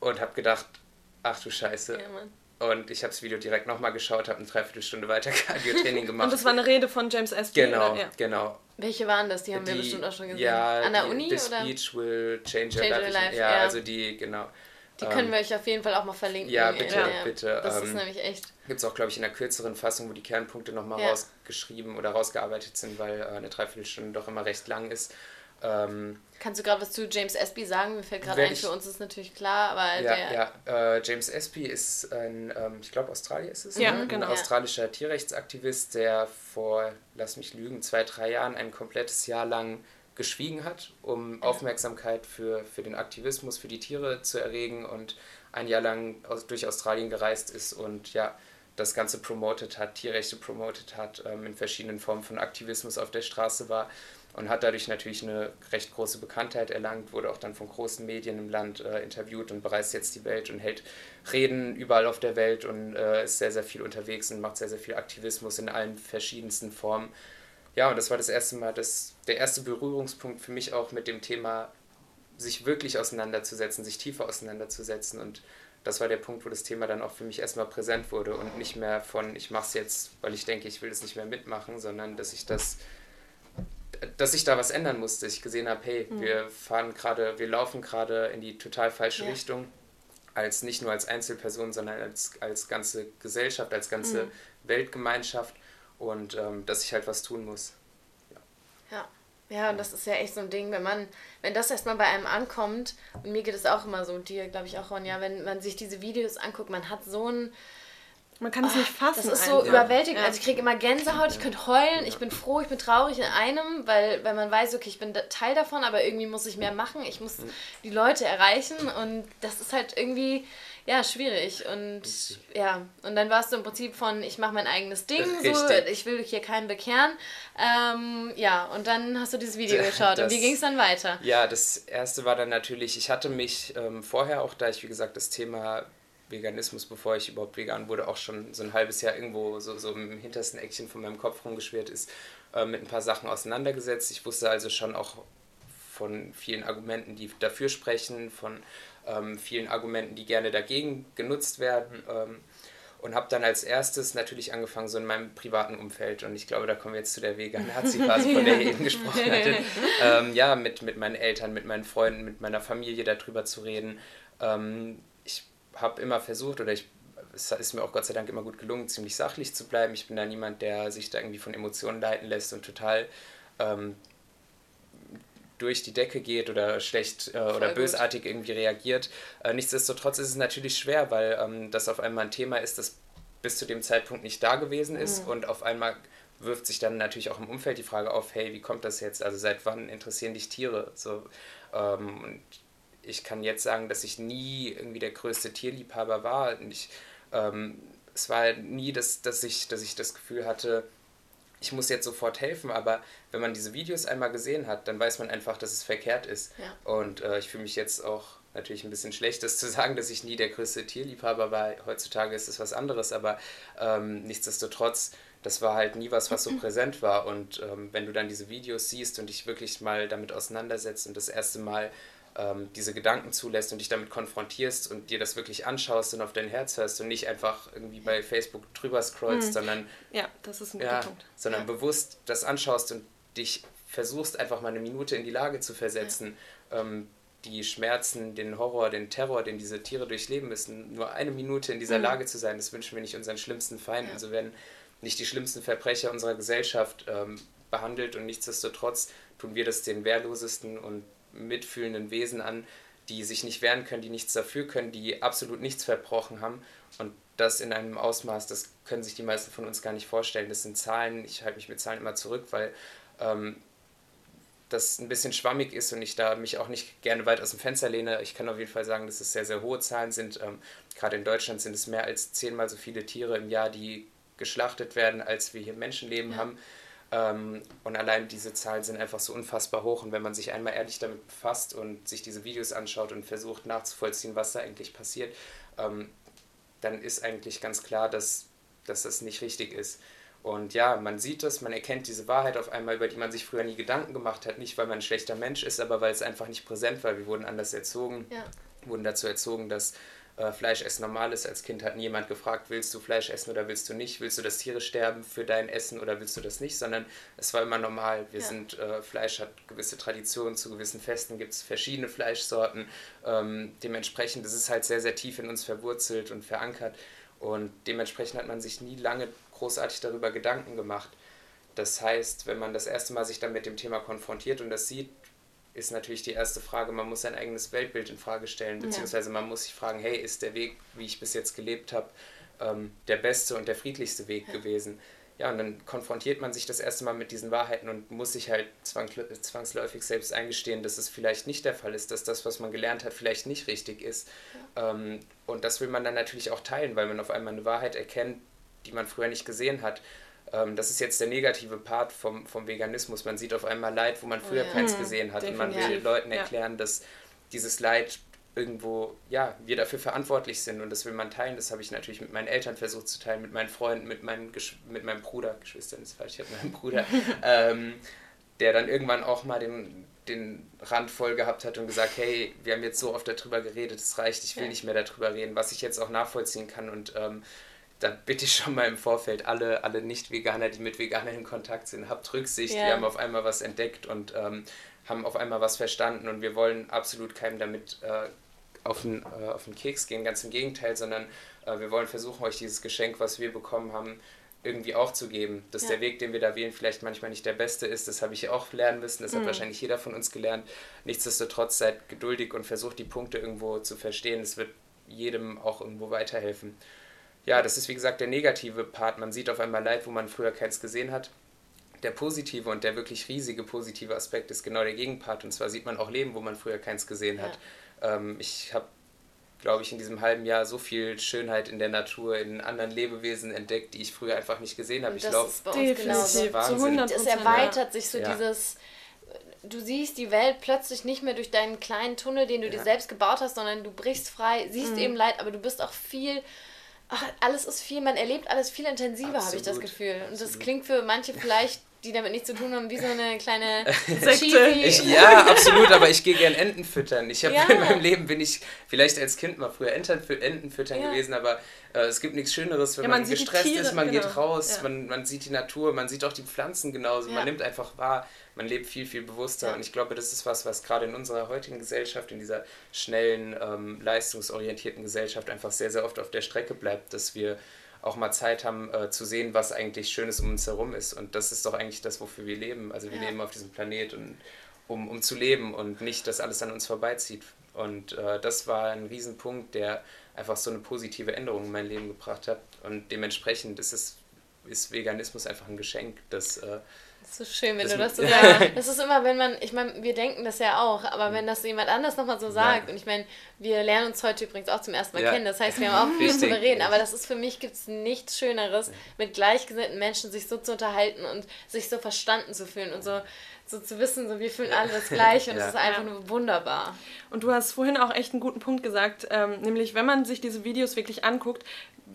und habe gedacht, ach du Scheiße.
Ja.
Und ich habe das Video direkt nochmal geschaut, habe eine Dreiviertelstunde weiter Cardio-Training gemacht.
Und das war eine Rede von James Espy?
genau?
Ja.
genau.
Welche waren das? Die haben wir bestimmt auch schon gesehen.
Ja,
An der
die,
Uni?
This
oder?
Speech will change, your life.
life,
ja,
ja.
also die, genau.
Die können wir euch auf jeden Fall auch mal verlinken.
Ja, bitte,
Ja.
bitte.
Das ist
ähm,
nämlich echt.
Gibt es auch, glaube ich, in einer kürzeren Fassung, wo die Kernpunkte nochmal
Ja.
rausgeschrieben oder rausgearbeitet sind, weil äh, eine Dreiviertelstunde doch immer recht lang ist. Ähm,
Kannst du gerade was zu James Espy sagen? Mir fällt gerade ein,
ich-
für uns ist natürlich klar, aber
ja,
der.
ja. Äh, James Espy ist ein, ähm, ich glaube, Australier ist es,
Ja,
ne?
genau.
ein australischer Tierrechtsaktivist, der vor, lass mich lügen, zwei, drei Jahren ein komplettes Jahr lang geschwiegen hat, um Aufmerksamkeit für, für den Aktivismus, für die Tiere zu erregen und ein Jahr lang aus, durch Australien gereist ist und ja, das Ganze promotet hat, Tierrechte promotet hat, ähm, in verschiedenen Formen von Aktivismus auf der Straße war und hat dadurch natürlich eine recht große Bekanntheit erlangt, wurde auch dann von großen Medien im Land äh, interviewt und bereist jetzt die Welt und hält Reden überall auf der Welt und äh, ist sehr, sehr viel unterwegs und macht sehr, sehr viel Aktivismus in allen verschiedensten Formen. Ja, und das war das erste Mal, das, der erste Berührungspunkt für mich auch mit dem Thema, sich wirklich auseinanderzusetzen, sich tiefer auseinanderzusetzen. Und das war der Punkt, wo das Thema dann auch für mich erstmal präsent wurde und nicht mehr von, ich mache es jetzt, weil ich denke, ich will das nicht mehr mitmachen, sondern dass ich das dass ich da was ändern musste. Ich gesehen habe, hey, wir fahren gerade, wir laufen gerade in die total falsche
Ja.
Richtung. Als nicht nur als Einzelperson, sondern als, als ganze Gesellschaft, als ganze
Mhm.
Weltgemeinschaft und ähm, dass ich halt was tun muss.
Ja. Ja, und das ist ja echt so ein Ding, wenn man, wenn das erstmal bei einem ankommt, und mir geht es auch immer so, und dir glaube ich auch, Ronja, wenn man sich diese Videos anguckt, man hat so ein,
Man kann es nicht fassen.
das ist so
einfach.
überwältigend.
Ja.
Also ich kriege immer Gänsehaut, ich könnte heulen, ich bin froh, ich bin traurig in einem, weil, weil man weiß, okay, ich bin Teil davon, aber irgendwie muss ich mehr machen, ich muss die Leute erreichen und das ist halt irgendwie, ja, schwierig. Und ja, und dann warst du im Prinzip von, ich mache mein eigenes Ding, so,
Richtig.
ich will hier keinen bekehren. Ähm, ja, und dann hast du dieses Video geschaut und
Das-
wie ging es dann weiter?
Ja, das erste war dann natürlich, ich hatte mich ähm, vorher auch, da ich wie gesagt das Thema Veganismus, bevor ich überhaupt vegan wurde, auch schon so ein halbes Jahr irgendwo so, so im hintersten Eckchen von meinem Kopf rumgeschwirrt ist, äh, mit ein paar Sachen auseinandergesetzt. Ich wusste also schon auch von vielen Argumenten, die dafür sprechen, von ähm, vielen Argumenten, die gerne dagegen genutzt werden. Ähm, und habe dann als erstes natürlich angefangen, so in meinem privaten Umfeld. Und ich glaube, da kommen wir jetzt zu der Vegan-Nazi-Phase, von der ihr eben gesprochen hattet. Ähm, ja, mit, mit meinen Eltern, mit meinen Freunden, mit meiner Familie darüber zu reden. Ähm, ich habe immer versucht, oder ich, es ist mir auch Gott sei Dank immer gut gelungen, ziemlich sachlich zu bleiben. Ich bin da niemand, der sich da irgendwie von Emotionen leiten lässt und total ähm, durch die Decke geht oder schlecht äh, oder bösartig gut. irgendwie reagiert. Äh, nichtsdestotrotz ist es natürlich schwer, weil ähm, das auf einmal ein Thema ist, das bis zu dem Zeitpunkt nicht da gewesen ist mhm. und auf einmal wirft sich dann natürlich auch im Umfeld die Frage auf, hey, wie kommt das jetzt? Also seit wann interessieren dich Tiere? So, ähm, und ich kann jetzt sagen, dass ich nie irgendwie der größte Tierliebhaber war. Und ich, ähm, es war nie, das, dass, ich, dass ich das Gefühl hatte, ich muss jetzt sofort helfen, aber wenn man diese Videos einmal gesehen hat, dann weiß man einfach, dass es verkehrt ist. Ja. Und äh, ich fühle mich jetzt auch natürlich ein bisschen schlecht, das zu sagen, dass ich nie der größte Tierliebhaber war. Heutzutage ist es was anderes, aber ähm, nichtsdestotrotz, das war halt nie was, was so präsent war. Und ähm, wenn du dann diese Videos siehst und dich wirklich mal damit auseinandersetzt und das erste Mal ähm, diese Gedanken zulässt und dich damit konfrontierst und dir das wirklich anschaust und auf dein Herz hörst und nicht einfach irgendwie bei Facebook drüber scrollst, mhm. sondern
ja, das ist ein
ja, Punkt. sondern ja. bewusst das anschaust und dich versuchst einfach mal eine Minute in die Lage zu versetzen, ja. ähm, die Schmerzen, den Horror, den Terror, den diese Tiere durchleben müssen, nur eine Minute in dieser mhm. Lage zu sein, das wünschen wir nicht unseren schlimmsten Feinden. Ja. So werden nicht die schlimmsten Verbrecher unserer Gesellschaft ähm, behandelt und nichtsdestotrotz tun wir das den wehrlosesten und mitfühlenden Wesen an, die sich nicht wehren können, die nichts dafür können, die absolut nichts verbrochen haben. Und das in einem Ausmaß, das können sich die meisten von uns gar nicht vorstellen. Das sind Zahlen, ich halte mich mit Zahlen immer zurück, weil ähm, das ein bisschen schwammig ist und ich da mich auch nicht gerne weit aus dem Fenster lehne. Ich kann auf jeden Fall sagen, dass es sehr, sehr hohe Zahlen sind. Ähm, gerade in Deutschland sind es mehr als zehnmal so viele Tiere im Jahr, die geschlachtet werden, als wir hier Menschenleben ja. haben. Ähm, und allein diese Zahlen sind einfach so unfassbar hoch. Und wenn man sich einmal ehrlich damit befasst und sich diese Videos anschaut und versucht nachzuvollziehen, was da eigentlich passiert, ähm, dann ist eigentlich ganz klar, dass, dass das nicht richtig ist. Und ja, man sieht es, man erkennt diese Wahrheit auf einmal, über die man sich früher nie Gedanken gemacht hat. Nicht, weil man ein schlechter Mensch ist, aber weil es einfach nicht präsent war. Wir wurden anders erzogen, ja. wurden dazu erzogen, dass äh, Fleischessen normal ist. Als Kind hat niemand gefragt, willst du Fleisch essen oder willst du nicht? Willst du, dass Tiere sterben für dein Essen oder willst du das nicht? Sondern es war immer normal. Wir ja. sind, äh, Fleisch hat gewisse Traditionen, zu gewissen Festen gibt es verschiedene Fleischsorten. Ähm, dementsprechend ist es halt sehr, sehr tief in uns verwurzelt und verankert. Und dementsprechend hat man sich nie lange großartig darüber Gedanken gemacht. Das heißt, wenn man das erste Mal sich dann mit dem Thema konfrontiert und das sieht, ist natürlich die erste Frage, man muss sein eigenes Weltbild in Frage stellen, beziehungsweise man muss sich fragen, hey, ist der Weg, wie ich bis jetzt gelebt habe, ähm, der beste und der friedlichste Weg gewesen? Ja, und dann konfrontiert man sich das erste Mal mit diesen Wahrheiten und muss sich halt zwangsläufig selbst eingestehen, dass es vielleicht nicht der Fall ist, dass das, was man gelernt hat, vielleicht nicht richtig ist. Ja. Ähm, und das will man dann natürlich auch teilen, weil man auf einmal eine Wahrheit erkennt, die man früher nicht gesehen hat. Ähm, das ist jetzt der negative Part vom, vom Veganismus. Man sieht auf einmal Leid, wo man früher oh, ja. keins mhm. gesehen hat. Definitiv. Und man will Leuten erklären, ja. dass dieses Leid irgendwo, ja, wir dafür verantwortlich sind und das will man teilen. Das habe ich natürlich mit meinen Eltern versucht zu teilen, mit meinen Freunden, mit, meinen mit meinem Bruder, Geschwistern ist falsch, ich habe meinen Bruder, ähm, der dann irgendwann auch mal den, den Rand voll gehabt hat und gesagt, hey, wir haben jetzt so oft darüber geredet, es reicht, ich will ja. nicht mehr darüber reden, was ich jetzt auch nachvollziehen kann und ähm, da bitte ich schon mal im Vorfeld alle, alle Nicht-Veganer, die mit Veganern in Kontakt sind, habt Rücksicht, ja. wir haben auf einmal was entdeckt und ähm, haben auf einmal was verstanden und wir wollen absolut keinem damit äh, auf, den, äh, auf den Keks gehen, ganz im Gegenteil, sondern äh, wir wollen versuchen, euch dieses Geschenk, was wir bekommen haben, irgendwie auch zu geben. Dass ja. der Weg, den wir da wählen, vielleicht manchmal nicht der beste ist, das habe ich auch lernen müssen, das mhm. hat wahrscheinlich jeder von uns gelernt. Nichtsdestotrotz seid geduldig und versucht die Punkte irgendwo zu verstehen. Es wird jedem auch irgendwo weiterhelfen ja, das ist wie gesagt der negative Part. Man sieht auf einmal Leid, wo man früher keins gesehen hat. Der positive und der wirklich riesige positive Aspekt ist genau der Gegenpart. Und zwar sieht man auch Leben, wo man früher keins gesehen hat. Ja. Ähm, ich habe, glaube ich, in diesem halben Jahr so viel Schönheit in der Natur, in anderen Lebewesen entdeckt, die ich früher einfach nicht gesehen habe. Ich glaube,
das ist Wahnsinn. Es erweitert sich so ja. dieses du siehst die Welt plötzlich nicht mehr durch deinen kleinen Tunnel, den du ja. dir selbst gebaut hast, sondern du brichst frei, siehst mhm. eben Leid, aber du bist auch viel ach, alles ist viel, man erlebt alles viel intensiver, habe ich das Gefühl. Und das klingt für manche vielleicht die damit nichts zu tun haben, wie so eine kleine
Sekte. Ich, ja, absolut, aber ich gehe gern Enten füttern. Ich habe ja. in meinem Leben bin ich vielleicht als Kind mal früher Enten, Enten füttern ja. gewesen, aber äh, es gibt nichts Schöneres, wenn ja, man, man gestresst Tiere, ist, man genau. geht raus, man, man sieht die Natur, man sieht auch die Pflanzen genauso, man nimmt einfach wahr, man lebt viel, viel bewusster. Und ich glaube, das ist was, was gerade in unserer heutigen Gesellschaft, in dieser schnellen, ähm, leistungsorientierten Gesellschaft einfach sehr, sehr oft auf der Strecke bleibt, dass wir auch mal Zeit haben äh, zu sehen, was eigentlich Schönes um uns herum ist. Und das ist doch eigentlich das, wofür wir leben. Also wir ja. leben auf diesem Planet, und, um, um zu leben und nicht, dass alles an uns vorbeizieht. Und äh, das war ein Riesenpunkt, der einfach so eine positive Änderung in mein Leben gebracht hat. Und dementsprechend ist es ist Veganismus einfach ein Geschenk, das äh,
so schön, wenn das du das so sagst. Das ist immer, wenn man, ich meine, wir denken das ja auch, aber wenn das jemand anders nochmal so sagt, ja. und ich meine, wir lernen uns heute übrigens auch zum ersten Mal ja. kennen, das heißt, wir haben auch viel zu reden, aber das ist für mich, gibt es nichts Schöneres, mit gleichgesinnten Menschen sich so zu unterhalten und sich so verstanden zu fühlen und so so zu wissen, so wir fühlen alle das Gleiche und es ja. ist einfach nur wunderbar.
Und du hast vorhin auch echt einen guten Punkt gesagt, ähm, nämlich wenn man sich diese Videos wirklich anguckt,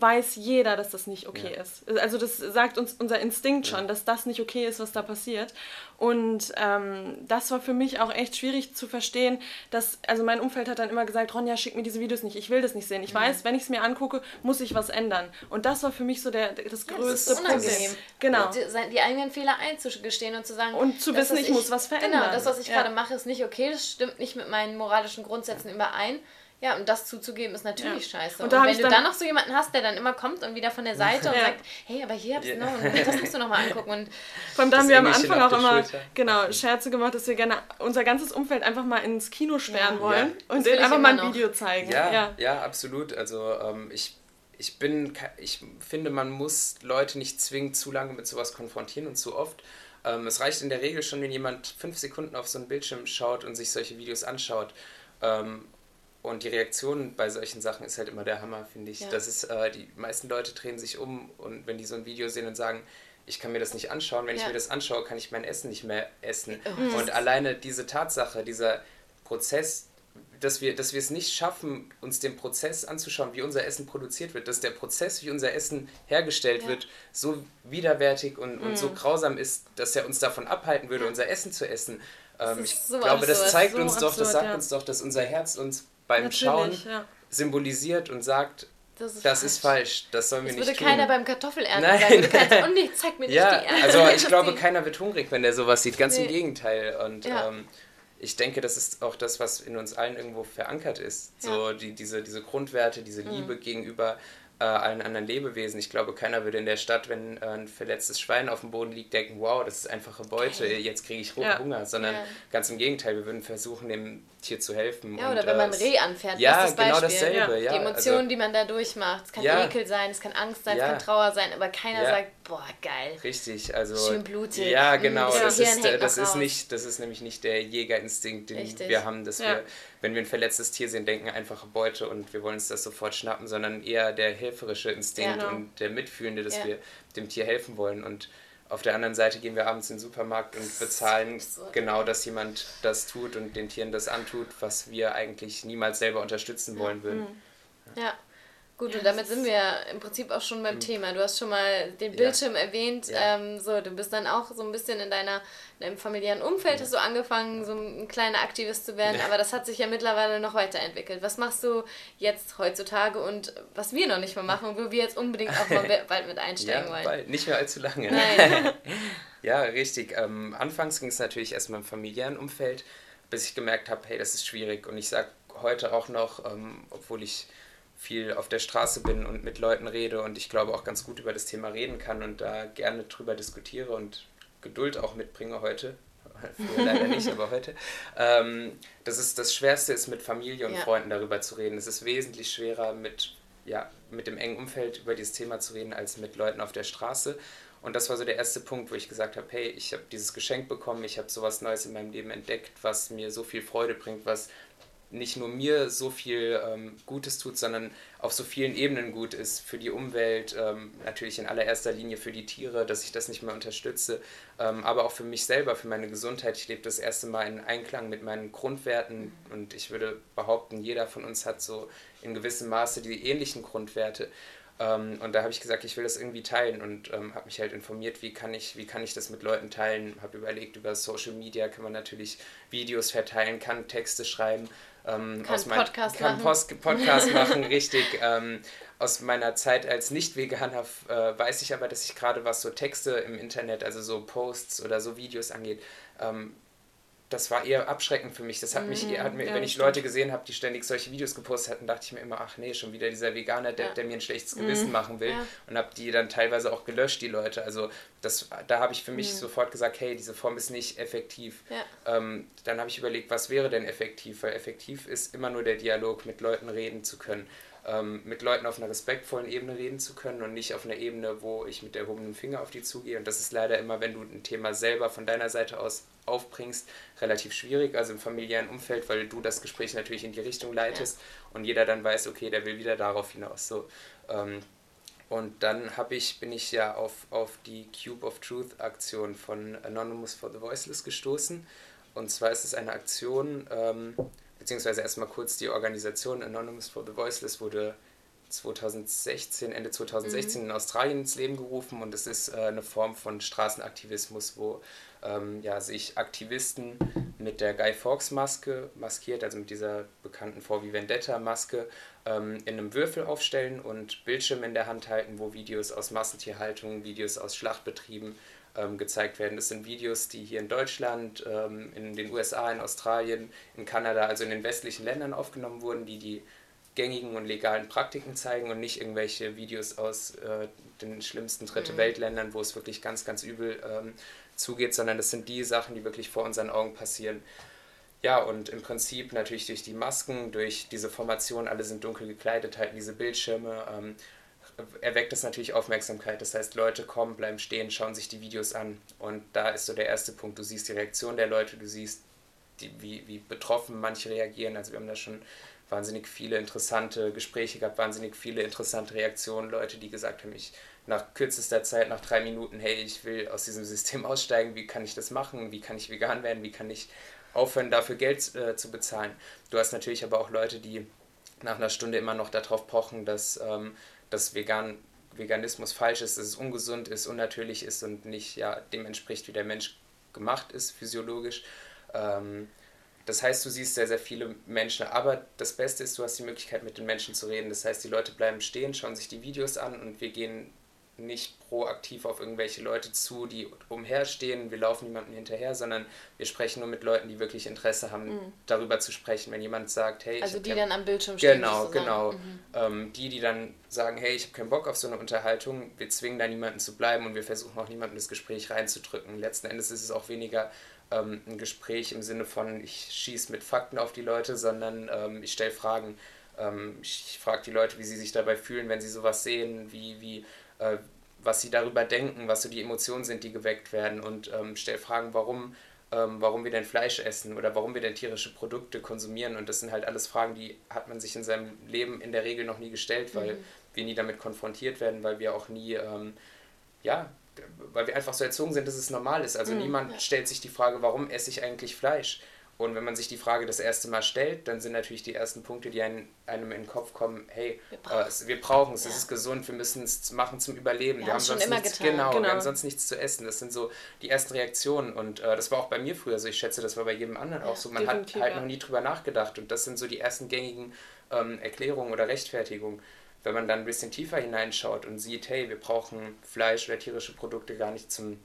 weiß jeder, dass das nicht okay ja. ist. Also das sagt uns unser Instinkt schon, ja. dass das nicht okay ist, was da passiert. Und ähm, das war für mich auch echt schwierig zu verstehen, dass, also mein Umfeld hat dann immer gesagt, Ronja, schick mir diese Videos nicht, ich will das nicht sehen. Ich ja. weiß, wenn ich es mir angucke, muss ich was ändern. Und das war für mich so der, das größte
ja, das Problem. Genau. Die, die, eigenen Fehler einzugestehen und zu sagen...
Und zu wissen, ich, ich, muss was verändern.
Genau, das, was ich gerade mache, ist nicht okay, das stimmt nicht mit meinen moralischen Grundsätzen überein ja, und das zuzugeben ist natürlich ja. scheiße. Und, und wenn du dann noch so jemanden hast, der dann immer kommt und wieder von der Seite und sagt, hey, aber hier hab's noch, und das musst du nochmal angucken. Und
Vor allem da haben wir am Anfang auch immer genau, Scherze gemacht, dass wir gerne unser ganzes Umfeld einfach mal ins Kino sperren ja. wollen ja. und denen einfach mal ein noch. Video zeigen.
Ja, ja. ja absolut. Also ähm, ich, ich bin, ich finde, man muss Leute nicht zwingend zu lange mit sowas konfrontieren und zu oft. Ähm, es reicht in der Regel schon, wenn jemand fünf Sekunden auf so einen Bildschirm schaut und sich solche Videos anschaut. Ähm, und die Reaktion bei solchen Sachen ist halt immer der Hammer, finde ich. Ja. Das ist, äh, die meisten Leute drehen sich um und wenn die so ein Video sehen und sagen, ich kann mir das nicht anschauen, wenn ja. ich mir das anschaue, kann ich mein Essen nicht mehr essen. Mhm. Und alleine diese Tatsache, dieser Prozess, dass wir, dass wir es nicht schaffen, uns den Prozess anzuschauen, wie unser Essen produziert wird, dass der Prozess, wie unser Essen hergestellt ja. wird, so widerwärtig und, und so mhm. grausam ist, dass er uns davon abhalten würde, unser Essen zu essen. Ähm, ich so glaube, das zeigt so uns doch, das sagt uns doch, dass unser Herz uns beim Natürlich, Schauen ja. symbolisiert und sagt, das ist, das falsch. ist falsch, das sollen wir das nicht tun.
würde keiner beim Kartoffelernten Nein. sagen. Würde keiner sagen, oh nee, zeig mir nicht
ja, die Ernte. Also ich glaube, keiner wird hungrig, wenn der sowas sieht. Ganz nee. im Gegenteil. Und ja. ähm, ich denke, das ist auch das, was in uns allen irgendwo verankert ist. So die, diese, diese Grundwerte, diese mhm. Liebe gegenüber äh, allen anderen Lebewesen. Ich glaube, keiner würde in der Stadt, wenn äh, ein verletztes Schwein auf dem Boden liegt, denken, wow, das ist einfache Beute, jetzt kriege ich ja. Hunger, sondern ja. ganz im Gegenteil, wir würden versuchen, dem Tier zu helfen.
Ja, oder und, wenn man ein Reh anfährt,
ja, das genau dasselbe. Ja.
Die Emotionen, also, die man da durchmacht. Es kann Ekel sein, es kann Angst sein, es kann Trauer sein, aber keiner sagt, boah, geil.
Richtig, also.
Schön blutig.
Ja, genau. Das, ist, das, ist nicht, das ist nämlich nicht der Jägerinstinkt, den Richtig. wir haben, dass wir wenn wir ein verletztes Tier sehen, denken einfache Beute und wir wollen uns das sofort schnappen, sondern eher der helferische Instinkt ja, genau. und der Mitfühlende, dass ja. wir dem Tier helfen wollen. Und auf der anderen Seite gehen wir abends in den Supermarkt und bezahlen so genau, dass jemand das tut und den Tieren das antut, was wir eigentlich niemals selber unterstützen wollen würden.
Mhm. Ja. Gut, ja, und damit sind wir im Prinzip auch schon beim mhm. Thema. Du hast schon mal den Bildschirm ja. erwähnt. Ja. Ähm, so, du bist dann auch so ein bisschen in deiner in deinem familiären Umfeld hast du angefangen, so ein kleiner Aktivist zu werden, aber das hat sich ja mittlerweile noch weiterentwickelt. Was machst du jetzt heutzutage und was wir noch nicht mehr machen und wo wir jetzt unbedingt auch mal bald mit einsteigen
ja,
wollen?
Bald. Nicht mehr allzu lange. Nein. ja, richtig. Ähm, anfangs ging es natürlich erstmal im familiären Umfeld, bis ich gemerkt habe, hey, das ist schwierig. Und ich sage heute auch noch, ähm, obwohl ich viel auf der Straße bin und mit Leuten rede und ich glaube auch ganz gut über das Thema reden kann und da gerne drüber diskutiere und Geduld auch mitbringe heute. Früher leider nicht, aber heute. Ähm, das ist das Schwerste ist, mit Familie und ja. Freunden darüber zu reden. Es ist wesentlich schwerer, mit, ja, mit dem engen Umfeld über dieses Thema zu reden, als mit Leuten auf der Straße. Und das war so der erste Punkt, wo ich gesagt habe, hey, ich habe dieses Geschenk bekommen, ich habe sowas Neues in meinem Leben entdeckt, was mir so viel Freude bringt, was nicht nur mir so viel ähm, Gutes tut, sondern auf so vielen Ebenen gut ist. Für die Umwelt, ähm, natürlich in allererster Linie für die Tiere, dass ich das nicht mehr unterstütze, ähm, aber auch für mich selber, für meine Gesundheit. Ich lebe das erste Mal in Einklang mit meinen Grundwerten und ich würde behaupten, jeder von uns hat so in gewissem Maße die ähnlichen Grundwerte. Ähm, und da habe ich gesagt, ich will das irgendwie teilen und ähm, habe mich halt informiert, wie kann ich, wie kann ich das mit Leuten teilen. Habe überlegt, über Social Media kann man natürlich Videos verteilen, kann Texte schreiben. Ähm, kann mein, Podcast kann machen. Post Podcast machen, richtig. Ähm, aus meiner Zeit als Nicht-Veganer äh, weiß ich aber, dass ich gerade was so Texte im Internet, also so Posts oder so Videos angeht, ähm, das war eher abschreckend für mich. Das hat mich, mm, hat mir, ja, wenn ich stimmt. Leute gesehen habe, die ständig solche Videos gepostet hatten, dachte ich mir immer, ach nee, schon wieder dieser Veganer, der, ja. der mir ein schlechtes Gewissen mm, machen will. Ja. Und habe die dann teilweise auch gelöscht, die Leute. Also das, da habe ich für mich mm. sofort gesagt, hey, diese Form ist nicht effektiv. Ähm, dann habe ich überlegt, was wäre denn effektiv? Weil effektiv ist immer nur der Dialog, mit Leuten reden zu können ähm, mit Leuten auf einer respektvollen Ebene reden zu können und nicht auf einer Ebene, wo ich mit erhobenem Finger auf die zugehe. Und das ist leider immer, wenn du ein Thema selber von deiner Seite aus aufbringst, relativ schwierig, also im familiären Umfeld, weil du das Gespräch natürlich in die Richtung leitest und jeder dann weiß, okay, der will wieder darauf hinaus. So, ähm, und dann ich, bin ich ja auf, auf die Cube of Truth Aktion von Anonymous for the Voiceless gestoßen. Und zwar ist es eine Aktion, ähm, beziehungsweise erstmal kurz die Organisation Anonymous for the Voiceless wurde 2016, Ende 2016 mhm. in Australien ins Leben gerufen und es ist äh, eine Form von Straßenaktivismus, wo ähm, ja, sich Aktivisten mit der Guy Fawkes Maske maskiert, also mit dieser bekannten VW Vendetta Maske, ähm, in einem Würfel aufstellen und Bildschirme in der Hand halten, wo Videos aus Massentierhaltung, Videos aus Schlachtbetrieben ähm, gezeigt werden. Das sind Videos, die hier in Deutschland, ähm, in den USA, in Australien, in Kanada, also in den westlichen Ländern aufgenommen wurden, die die gängigen und legalen Praktiken zeigen und nicht irgendwelche Videos aus äh, den schlimmsten Dritte mhm. Weltländern, wo es wirklich ganz, ganz übel ähm, zugeht, sondern das sind die Sachen, die wirklich vor unseren Augen passieren. Ja, und im Prinzip natürlich durch die Masken, durch diese Formation, alle sind dunkel gekleidet, halten diese Bildschirme, ähm, erweckt es natürlich Aufmerksamkeit. Das heißt, Leute kommen, bleiben stehen, schauen sich die Videos an. Und da ist so der erste Punkt. Du siehst die Reaktion der Leute, du siehst, die, wie, wie betroffen manche reagieren. Also wir haben da schon wahnsinnig viele interessante Gespräche gehabt, wahnsinnig viele interessante Reaktionen. Leute, die gesagt haben, ich nach kürzester Zeit, nach drei Minuten, hey, ich will aus diesem System aussteigen, wie kann ich das machen? Wie kann ich vegan werden? Wie kann ich aufhören, dafür Geld äh, zu bezahlen? Du hast natürlich aber auch Leute, die nach einer Stunde immer noch darauf pochen, dass ähm, dass Vegan, Veganismus falsch ist, dass es ungesund ist, unnatürlich ist und nicht ja, dem entspricht, wie der Mensch gemacht ist, physiologisch. Ähm, das heißt, du siehst sehr, sehr viele Menschen, aber das Beste ist, du hast die Möglichkeit, mit den Menschen zu reden. Das heißt, die Leute bleiben stehen, schauen sich die Videos an und wir gehen nicht proaktiv auf irgendwelche Leute zu, die umherstehen, wir laufen niemandem hinterher, sondern wir sprechen nur mit Leuten, die wirklich Interesse haben, mhm. darüber zu sprechen. Wenn jemand sagt, hey,
also die dann am Bildschirm stehen.
Genau, genau. Mhm. Ähm, die, die dann sagen, hey, ich habe keinen Bock auf so eine Unterhaltung, wir zwingen da niemanden zu bleiben und wir versuchen auch niemanden das Gespräch reinzudrücken. Letzten Endes ist es auch weniger ähm, ein Gespräch im Sinne von, ich schieße mit Fakten auf die Leute, sondern ähm, ich stelle Fragen. Ähm, ich, frage die Leute, wie sie sich dabei fühlen, wenn sie sowas sehen, wie, wie äh, was sie darüber denken, was so die Emotionen sind, die geweckt werden und ähm, stell Fragen, warum, ähm, warum wir denn Fleisch essen oder warum wir denn tierische Produkte konsumieren. Und das sind halt alles Fragen, die hat man sich in seinem Leben in der Regel noch nie gestellt, weil mhm. wir nie damit konfrontiert werden, weil wir auch nie, ähm, ja, weil wir einfach so erzogen sind, dass es normal ist. Also mhm, niemand ja. stellt sich die Frage, warum esse ich eigentlich Fleisch? Und wenn man sich die Frage das erste Mal stellt, dann sind natürlich die ersten Punkte, die einem, einem in den Kopf kommen, hey, wir brauchen es, äh, ja. es ist gesund, wir müssen es machen zum Überleben. Ja, wir haben sonst nichts, getan. Genau, genau, wir haben sonst nichts zu essen. Das sind so die ersten Reaktionen. Und äh, das war auch bei mir früher so. Ich schätze, das war bei jedem anderen ja, auch so. Man hat halt noch nie drüber nachgedacht. Und das sind so die ersten gängigen ähm, Erklärungen oder Rechtfertigungen. Wenn man dann ein bisschen tiefer hineinschaut und sieht, hey, wir brauchen Fleisch oder tierische Produkte gar nicht zum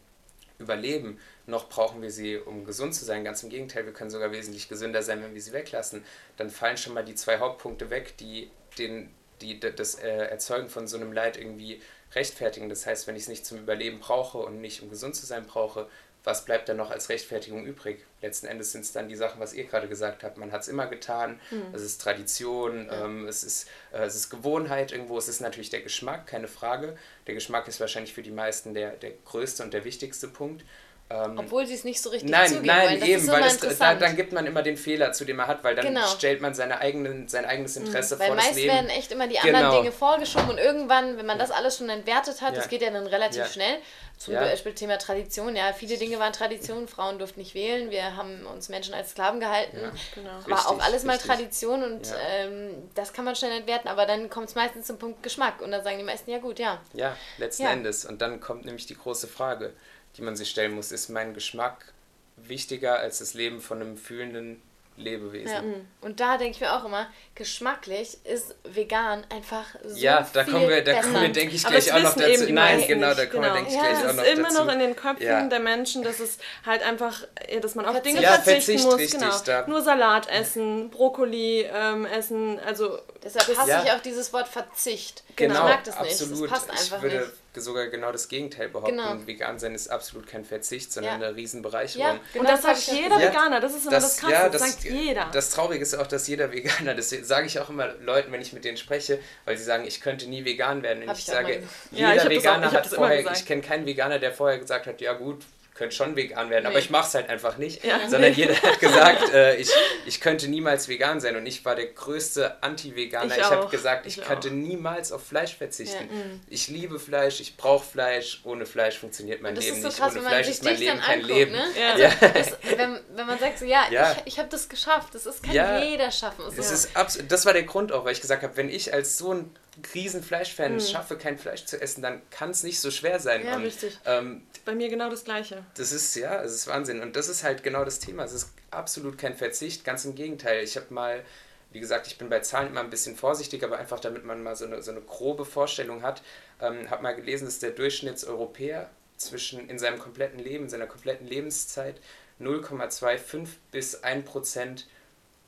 Überleben, noch brauchen wir sie, um gesund zu sein. Ganz im Gegenteil, wir können sogar wesentlich gesünder sein, wenn wir sie weglassen. Dann fallen schon mal die zwei Hauptpunkte weg, die, den, die das äh, Erzeugen von so einem Leid irgendwie rechtfertigen. Das heißt, wenn ich es nicht zum Überleben brauche und nicht um gesund zu sein brauche, was bleibt dann noch als Rechtfertigung übrig? Letzten Endes sind es dann die Sachen, was ihr gerade gesagt habt. Man hat es immer getan, mhm. es ist Tradition, ja. ähm, es, ist, äh, es ist Gewohnheit irgendwo, es ist natürlich der Geschmack, keine Frage. Der Geschmack ist wahrscheinlich für die meisten der, der größte und der wichtigste Punkt.
Ähm, Obwohl sie es nicht so richtig
nein, zugeben Nein, wollen. Das eben, weil das, da, dann gibt man immer den Fehler, zu dem man hat, weil dann genau. stellt man seine eigenen, sein eigenes mhm. Interesse mhm,
weil vor das Leben. Meist werden echt immer die anderen genau. Dinge vorgeschoben und irgendwann, wenn man das alles schon entwertet hat, ja. das geht ja dann relativ ja. schnell, zum
Ja.
Beispiel Thema Tradition. Ja, viele Dinge waren Tradition. Frauen durften nicht wählen. Wir haben uns Menschen als Sklaven gehalten.
Ja.
Genau.
War auch
Richtig,
alles mal
richtig.
Tradition und
Ja.
ähm, das kann man schnell entwerten, aber dann kommt es meistens zum Punkt Geschmack und dann sagen die meisten, ja gut, ja.
Ja, letzten
Ja.
Endes. Und dann kommt nämlich die große Frage, die man sich stellen muss, ist mein Geschmack wichtiger als das Leben von einem fühlenden Lebewesen?
ja. Und da denke ich mir auch immer, geschmacklich ist vegan einfach so
Ja, da
viel
kommen wir, da
besser.
kommen wir, denke ich, gleich auch noch dazu. Nein, genau,
nicht,
da kommen wir,
genau.
denke ich,
Ja,
gleich
Es
auch
ist
noch
immer
dazu.
noch in den Köpfen
Ja.
der Menschen, dass es halt einfach, dass man auf. Dinge
Ja,
verzichten
Verzicht,
muss.
richtig,
genau.
da-
Nur Salat essen, Brokkoli ähm, essen, also
Deshalb hasse
Ja.
ich auch dieses Wort Verzicht.
Genau,
ich mag das nicht.
absolut.
Das passt einfach
ich würde
nicht.
Sogar genau das Gegenteil behaupten.
Genau.
Vegan sein ist absolut kein Verzicht, sondern
Ja.
eine Riesenbereicherung.
Ja,
und
genau
das
hab
sagt
auch
jeder
Ja,
Veganer, das ist immer das, Krasse,
ja,
das, sagt jeder.
Das Traurige ist auch, dass jeder Veganer, das sage ich auch immer Leuten, wenn ich mit denen spreche, weil sie sagen, ich könnte nie vegan werden. Und ich,
ich auch
sage, jeder
das auch-
Veganer
ich hab
hat
das immer
vorher,
gesagt.
ich kenne keinen Veganer, der vorher gesagt hat, ja gut, könnte schon vegan werden, aber
Nee.
ich mache es halt einfach nicht.
Ja.
Sondern jeder hat gesagt, äh, ich, ich könnte niemals vegan sein. Und ich war der größte Anti-Veganer.
Ich
Ich, habe gesagt, ich,
Ich
könnte
auch.
niemals auf Fleisch verzichten.
Ja. Mhm.
Ich liebe Fleisch, ich brauche Fleisch. Ohne Fleisch funktioniert mein
das
Leben
ist so
nicht.
krass,
Ohne Fleisch ist mein Leben kein
anguckt,
Leben.
ne?
Ja.
Also, das, wenn, wenn man sagt so, ja, ich, ich habe das geschafft, das ist, kann jeder schaffen. Es
Das,
ist,
das war der Grund auch, weil ich gesagt habe, wenn ich als so ein riesen Fleischfan
Mhm.
schaffe, kein Fleisch zu essen, dann kann es nicht so schwer sein.
Ja,
und,
richtig.
Ähm,
Bei mir genau das Gleiche.
das ist, ja, es ist Wahnsinn. Und das ist halt genau das Thema. Es ist absolut kein Verzicht, ganz im Gegenteil. Ich habe mal, wie gesagt, ich bin bei Zahlen immer ein bisschen vorsichtig, aber einfach damit man mal so eine, so eine grobe Vorstellung hat, ähm, habe mal gelesen, dass der Durchschnittseuropäer zwischen in seinem kompletten Leben, in seiner kompletten Lebenszeit 0,25 bis 1 Prozent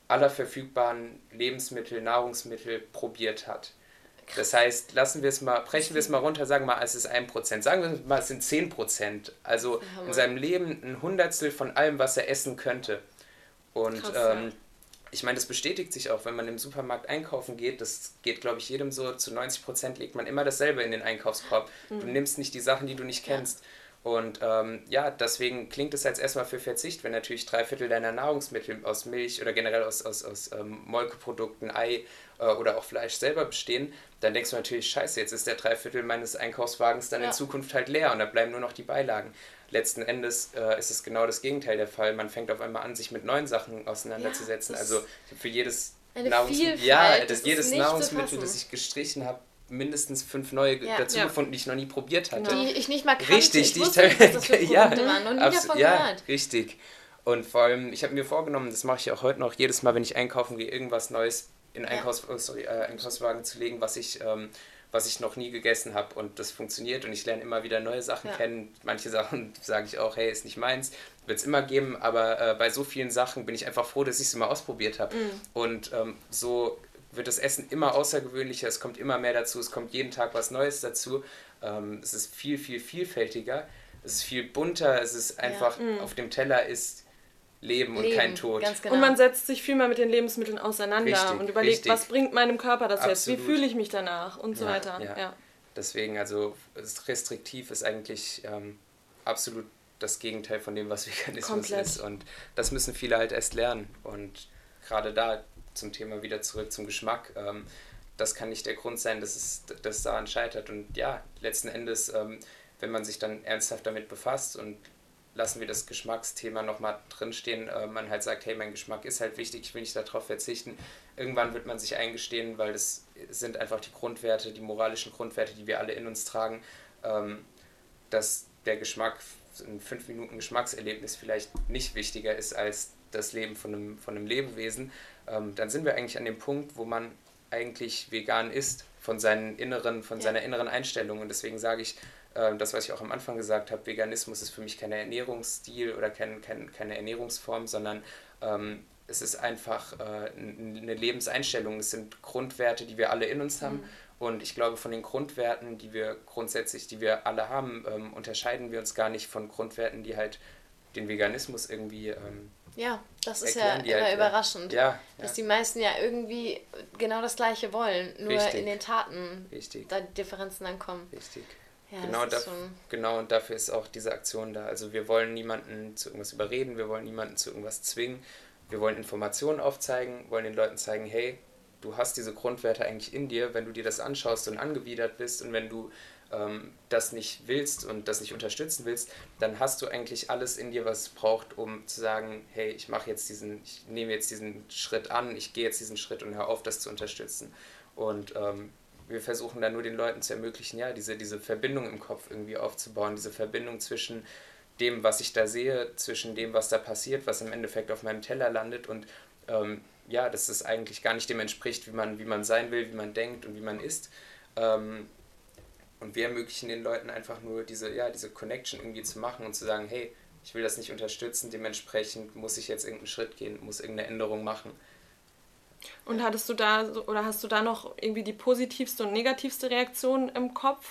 aller verfügbaren Lebensmittel, Nahrungsmittel probiert hat. Das heißt, lassen wir es mal, brechen wir es mal runter, sagen wir mal, es ist 1%. Sagen wir mal, es sind 10%. Also
Hammer.
in seinem Leben ein Hundertstel von allem, was er essen könnte. Und
Krass, ja.
ähm, ich meine, das bestätigt sich auch, wenn man im Supermarkt einkaufen geht. Das geht, glaube ich, jedem so. Zu 90% legt man immer dasselbe in den Einkaufskorb. Du
Mhm.
nimmst nicht die Sachen, die du nicht kennst. Und ähm, ja, deswegen klingt es als erstmal für Verzicht, wenn natürlich drei Viertel deiner Nahrungsmittel aus Milch oder generell aus, aus, aus ähm, Molkeprodukten, Ei äh, oder auch Fleisch selber bestehen, dann denkst du natürlich, scheiße, jetzt ist der Dreiviertel meines Einkaufswagens dann
Ja.
in Zukunft halt leer und da bleiben nur noch die Beilagen. Letzten Endes äh, ist es genau das Gegenteil der Fall. Man fängt auf einmal an, sich mit neuen Sachen auseinanderzusetzen.
Ja,
also für jedes
Vielfalt,
ja,
das
jedes Nahrungsmittel, das ich gestrichen habe, mindestens fünf neue
Ja.
dazu
Ja.
gefunden, die ich noch nie probiert hatte.
Die ich nicht mal kannte.
Richtig,
ich
die
für Produkte
ja,
waren. Noch nie
abs-
davon
ja,
gehört.
richtig. Und vor allem, ich habe mir vorgenommen, das mache ich auch heute noch, jedes Mal, wenn ich einkaufen gehe, irgendwas Neues in Einkaufs oh, sorry, äh, Einkaufswagen zu legen, was ich, ähm, was ich noch nie gegessen habe. Und das funktioniert und ich lerne immer wieder neue Sachen
Ja.
kennen. Manche Sachen sage ich auch, hey, ist nicht meins, wird es immer geben, aber äh, bei so vielen Sachen bin ich einfach froh, dass ich es mal ausprobiert habe.
Mhm.
Und ähm, so wird das Essen immer außergewöhnlicher, es kommt immer mehr dazu, es kommt jeden Tag was Neues dazu. Ähm, es ist viel, viel vielfältiger, es ist viel bunter, es ist einfach, auf dem Teller ist Leben, und
Leben,
kein Tod.
Ganz genau.
Und man setzt sich viel mehr mit den Lebensmitteln auseinander
Richtig,
und überlegt,
richtig.
was bringt meinem Körper das jetzt, wie
Absolut.
fühle ich mich danach und so
Ja,
weiter.
ja.
Ja.
Deswegen, also es- restriktiv ist eigentlich ähm, absolut das Gegenteil von dem, was Veganismus
Komplett.
ist. Und das müssen viele halt erst lernen. Und gerade da zum Thema wieder zurück zum Geschmack. Ähm, das kann nicht der Grund sein, dass es dass daran scheitert. Und ja, letzten Endes, ähm, wenn man sich dann ernsthaft damit befasst und lassen wir das Geschmacksthema nochmal drinstehen, äh, man halt sagt, hey, mein Geschmack ist halt wichtig, ich will nicht darauf verzichten. Irgendwann wird man sich eingestehen, weil das sind einfach die Grundwerte, die moralischen Grundwerte, die wir alle in uns tragen, ähm, dass der Geschmack, ein 5 Minuten Geschmackserlebnis vielleicht nicht wichtiger ist als das Leben von einem, von einem Lebewesen, ähm, dann sind wir eigentlich an dem Punkt, wo man eigentlich vegan ist von seinen inneren, von
Ja.
seiner inneren Einstellung. Und deswegen sage ich, das, was ich auch am Anfang gesagt habe, Veganismus ist für mich kein Ernährungsstil oder kein, kein, keine Ernährungsform, sondern ähm, es ist einfach äh, eine Lebenseinstellung. Es sind Grundwerte, die wir alle in uns haben. Und ich glaube, von den Grundwerten, die wir grundsätzlich, die wir alle haben, ähm, unterscheiden wir uns gar nicht von Grundwerten, die halt den Veganismus irgendwie ähm,
ja, das ist
erklären,
ja
die
immer
halt, äh,
überraschend.
Ja, ja,
Dass die meisten ja irgendwie genau das Gleiche wollen, nur
Richtig.
in den Taten
richtig,
da Differenzen dann kommen.
richtig.
Ja,
genau,
das schon,
genau, und dafür ist auch diese Aktion da. Also wir wollen niemanden zu irgendwas überreden, wir wollen niemanden zu irgendwas zwingen. Wir wollen Informationen aufzeigen, wollen den Leuten zeigen, hey, du hast diese Grundwerte eigentlich in dir, wenn du dir das anschaust und angewidert bist und wenn du ähm, das nicht willst und das nicht unterstützen willst, dann hast du eigentlich alles in dir, was es braucht, um zu sagen, hey, ich mache jetzt diesen, ich nehme jetzt diesen Schritt an, ich gehe jetzt diesen Schritt und hör auf, das zu unterstützen. Und ähm, wir versuchen dann nur den Leuten zu ermöglichen, ja, diese, diese Verbindung im Kopf irgendwie aufzubauen, diese Verbindung zwischen dem, was ich da sehe, zwischen dem, was da passiert, was im Endeffekt auf meinem Teller landet und ähm, ja, dass es eigentlich gar nicht dem entspricht, wie man, wie man sein will, wie man denkt und wie man ist. Ähm, und wir ermöglichen den Leuten einfach nur diese, ja, diese Connection irgendwie zu machen und zu sagen, hey, ich will das nicht unterstützen, dementsprechend muss ich jetzt irgendeinen Schritt gehen, muss irgendeine Änderung machen.
Und hattest du da oder hast du da noch irgendwie die positivste und negativste Reaktion im Kopf?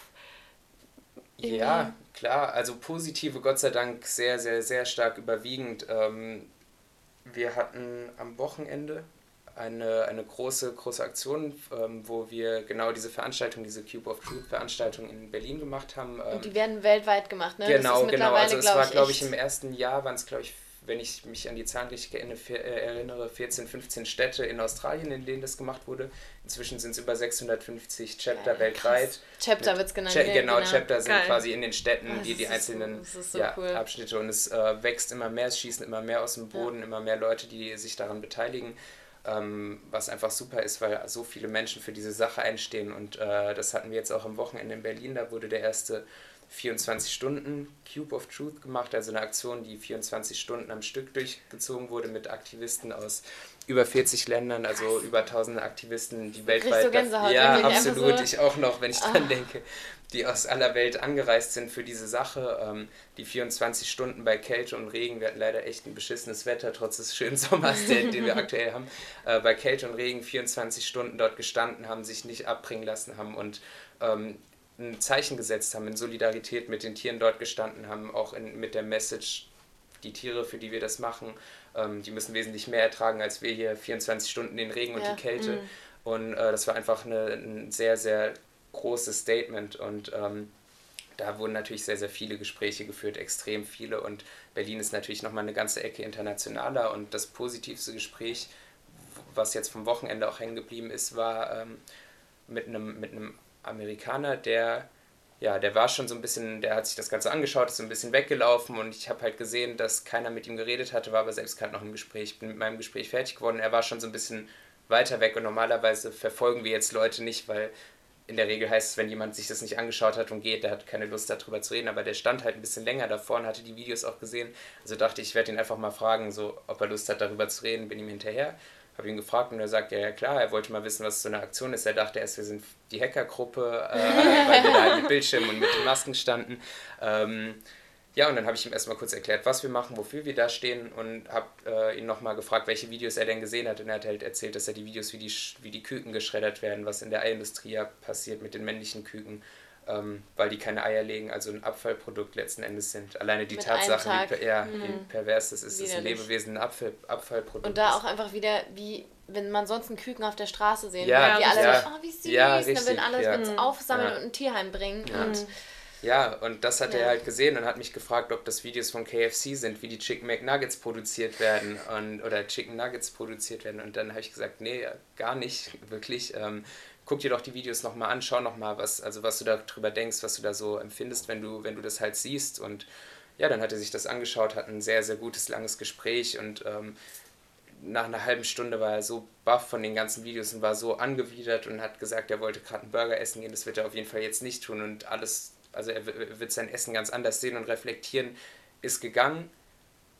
Irgendwie? Ja, klar. Also positive, Gott sei Dank, sehr, sehr, sehr stark überwiegend. Ähm, wir hatten am Wochenende eine, eine große, große Aktion, ähm, wo wir genau diese Veranstaltung, diese Cube of Truth Veranstaltung in Berlin gemacht haben.
Ähm, Und die werden weltweit gemacht, ne?
Genau, genau. Also es war, glaube ich, im ersten Jahr waren es, glaube ich, wenn ich mich an die Zahlen richtig erinnere, 14, 15 Städte in Australien, in denen das gemacht wurde. Inzwischen sind es über 650 Chapter Geil, weltweit. Chapter wird es genannt. Cha genau, genau, Chapter sind Geil. quasi in den Städten, oh, die die einzelnen so, so ja, cool. Abschnitte. Und es äh, wächst immer mehr, es schießen immer mehr aus dem Boden, ja. immer mehr Leute, die sich daran beteiligen. Ähm, was einfach super ist, weil so viele Menschen für diese Sache einstehen. Und äh, das hatten wir jetzt auch am Wochenende in Berlin. Da wurde der erste 24 Stunden Cube of Truth gemacht, also eine Aktion, die 24 Stunden am Stück durchgezogen wurde mit Aktivisten aus über 40 Ländern, also über tausende Aktivisten, die weltweit. So Gänsehaut, ja, absolut. So ich auch noch, wenn ich dran oh. denke, die aus aller Welt angereist sind für diese Sache. Ähm, die 24 Stunden bei Kälte und Regen, wir hatten leider echt ein beschissenes Wetter, trotz des schönen Sommers, den, den wir aktuell haben. Äh, bei Kälte und Regen 24 Stunden dort gestanden haben, sich nicht abbringen lassen haben und ähm, ein Zeichen gesetzt haben, in Solidarität mit den Tieren dort gestanden haben, auch in, mit der Message, die Tiere, für die wir das machen, ähm, die müssen wesentlich mehr ertragen als wir hier 24 Stunden den Regen und ja. die Kälte. Mhm. Und äh, das war einfach eine, ein sehr, sehr großes Statement und ähm, da wurden natürlich sehr, sehr viele Gespräche geführt, extrem viele und Berlin ist natürlich nochmal eine ganze Ecke internationaler und das positivste Gespräch, was jetzt vom Wochenende auch hängen geblieben ist, war ähm, mit einem mit einem Amerikaner, der ja, der war schon so ein bisschen, der hat sich das Ganze angeschaut, ist so ein bisschen weggelaufen und ich habe halt gesehen, dass keiner mit ihm geredet hatte, war aber selbst gerade noch im Gespräch, bin mit meinem Gespräch fertig geworden. Er war schon so ein bisschen weiter weg und normalerweise verfolgen wir jetzt Leute nicht, weil in der Regel heißt es, wenn jemand sich das nicht angeschaut hat und geht, der hat keine Lust darüber zu reden, aber der stand halt ein bisschen länger davor und hatte die Videos auch gesehen. Also dachte ich, ich werde ihn einfach mal fragen, so, ob er Lust hat darüber zu reden, bin ihm hinterher habe ihn gefragt und er sagt, ja, ja klar, er wollte mal wissen, was so eine Aktion ist. Er dachte erst, wir sind die Hackergruppe, äh, weil wir da mit Bildschirmen und mit den Masken standen. Ähm, ja, und dann habe ich ihm erstmal kurz erklärt, was wir machen, wofür wir da stehen und habe äh, ihn nochmal gefragt, welche Videos er denn gesehen hat. Und er hat halt erzählt, dass er die Videos, wie die, wie die Küken geschreddert werden, was in der Eiindustrie ja passiert mit den männlichen Küken, ähm, weil die keine Eier legen, also ein Abfallprodukt letzten Endes sind. Alleine die Mit Tatsache, wie, ja, mhm. wie pervers das ist, ist ein Lebewesen ein Abfall, Abfallprodukt.
Und da auch einfach wieder, wie wenn man sonst einen Küken auf der Straße sehen ja, würde, die alle ja. so, oh, wie süß, ja, richtig, dann würden alle ja. uns aufsammeln und ein Tierheim bringen. Und
ja, und das hat ja. er halt gesehen und hat mich gefragt, ob das Videos von KFC sind, wie die Chicken McNuggets produziert werden und, oder Chicken Nuggets produziert werden. Und dann habe ich gesagt, nee, gar nicht, wirklich. Ähm, guck dir doch die Videos nochmal an, schau nochmal, was, also was du darüber denkst, was du da so empfindest, wenn du, wenn du das halt siehst. Und ja, dann hat er sich das angeschaut, hat ein sehr, sehr gutes, langes Gespräch und ähm, nach einer halben Stunde war er so baff von den ganzen Videos und war so angewidert und hat gesagt, er wollte gerade einen Burger essen gehen, das wird er auf jeden Fall jetzt nicht tun und alles, also er wird sein Essen ganz anders sehen und reflektieren, ist gegangen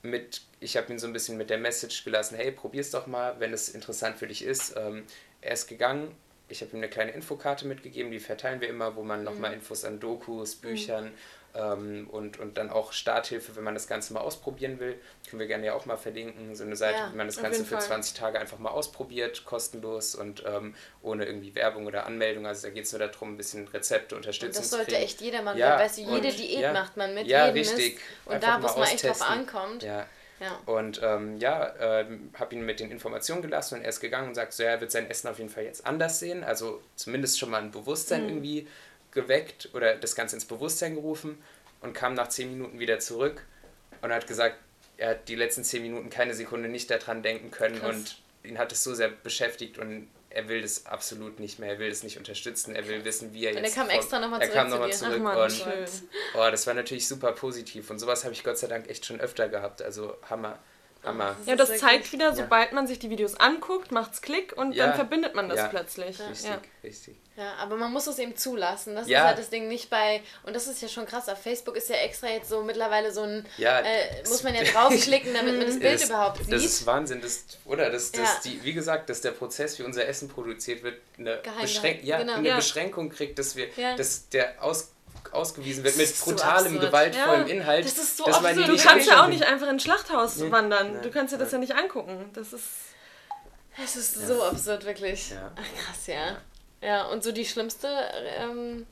mit, ich habe ihn so ein bisschen mit der Message gelassen, hey, probier's doch mal, wenn es interessant für dich ist. Ähm, er ist gegangen, ich habe ihm eine kleine Infokarte mitgegeben, die verteilen wir immer, wo man nochmal mhm. Infos an Dokus. Büchern ähm, und, und dann auch Starthilfe, wenn man das Ganze mal ausprobieren will, können wir gerne ja auch mal verlinken. So eine Seite, ja, wie man das Ganze für 20 Tage einfach mal ausprobiert, kostenlos und ähm, ohne irgendwie Werbung oder Anmeldung. Also da geht es nur darum, ein bisschen Rezepte, Unterstützung.
Und das sollte echt jeder machen, ja, weißt du, jede Diät ja, macht man mit, ja, richtig. Mist. Und einfach da, wo es mal echt drauf ankommt.
Ja. Ja. Und ähm, ja, ähm, habe ihn mit den Informationen gelassen und er ist gegangen und sagt, so, er wird sein Essen auf jeden Fall jetzt anders sehen. Also zumindest schon mal ein Bewusstsein mhm. irgendwie geweckt oder das Ganze ins Bewusstsein gerufen und kam nach zehn Minuten wieder zurück und hat gesagt, er hat die letzten zehn Minuten keine Sekunde nicht daran denken können Krass. und ihn hat es so sehr beschäftigt und er will das absolut nicht mehr, er will das nicht unterstützen, er will wissen, wie er jetzt.
Und er kam extra nochmal
zurück. Er kam nochmal
zu
zurück
Ach,
und
schön.
oh, das war natürlich super positiv und sowas habe ich Gott sei Dank echt schon öfter gehabt. Also Hammer. Hammer.
Ja, das zeigt wieder, sobald man sich die Videos anguckt, macht's Klick und
Ja.
dann verbindet man das
Ja.
plötzlich.
Richtig,
Ja.
richtig.
Ja, aber man muss es eben zulassen. Das
Ja.
ist halt das Ding nicht bei. Und das ist ja schon krass. Auf Facebook ist ja extra jetzt so mittlerweile so ein.
Ja,
äh, muss man ja draufklicken, damit man das Bild
das,
überhaupt sieht.
Das ist Wahnsinn, das, oder? Das, das,
Ja.
die, wie gesagt, dass der Prozess, wie unser Essen produziert wird, eine, Beschränk ja,
genau.
eine
Ja.
Beschränkung kriegt, dass wir,
Ja.
dass der aus, ausgewiesen wird mit
so
brutalem,
absurd.
gewaltvollem
Ja,
Inhalt.
das ist so
dass
absurd.
Du kannst ja auch nicht einfach in ein Schlachthaus
Nee.
wandern.
Nein.
Du kannst dir das ja nicht angucken. Das ist.
Es ist so absurd, wirklich.
Ja.
Ach, krass, ja. Ja, und so die schlimmste. Ähm,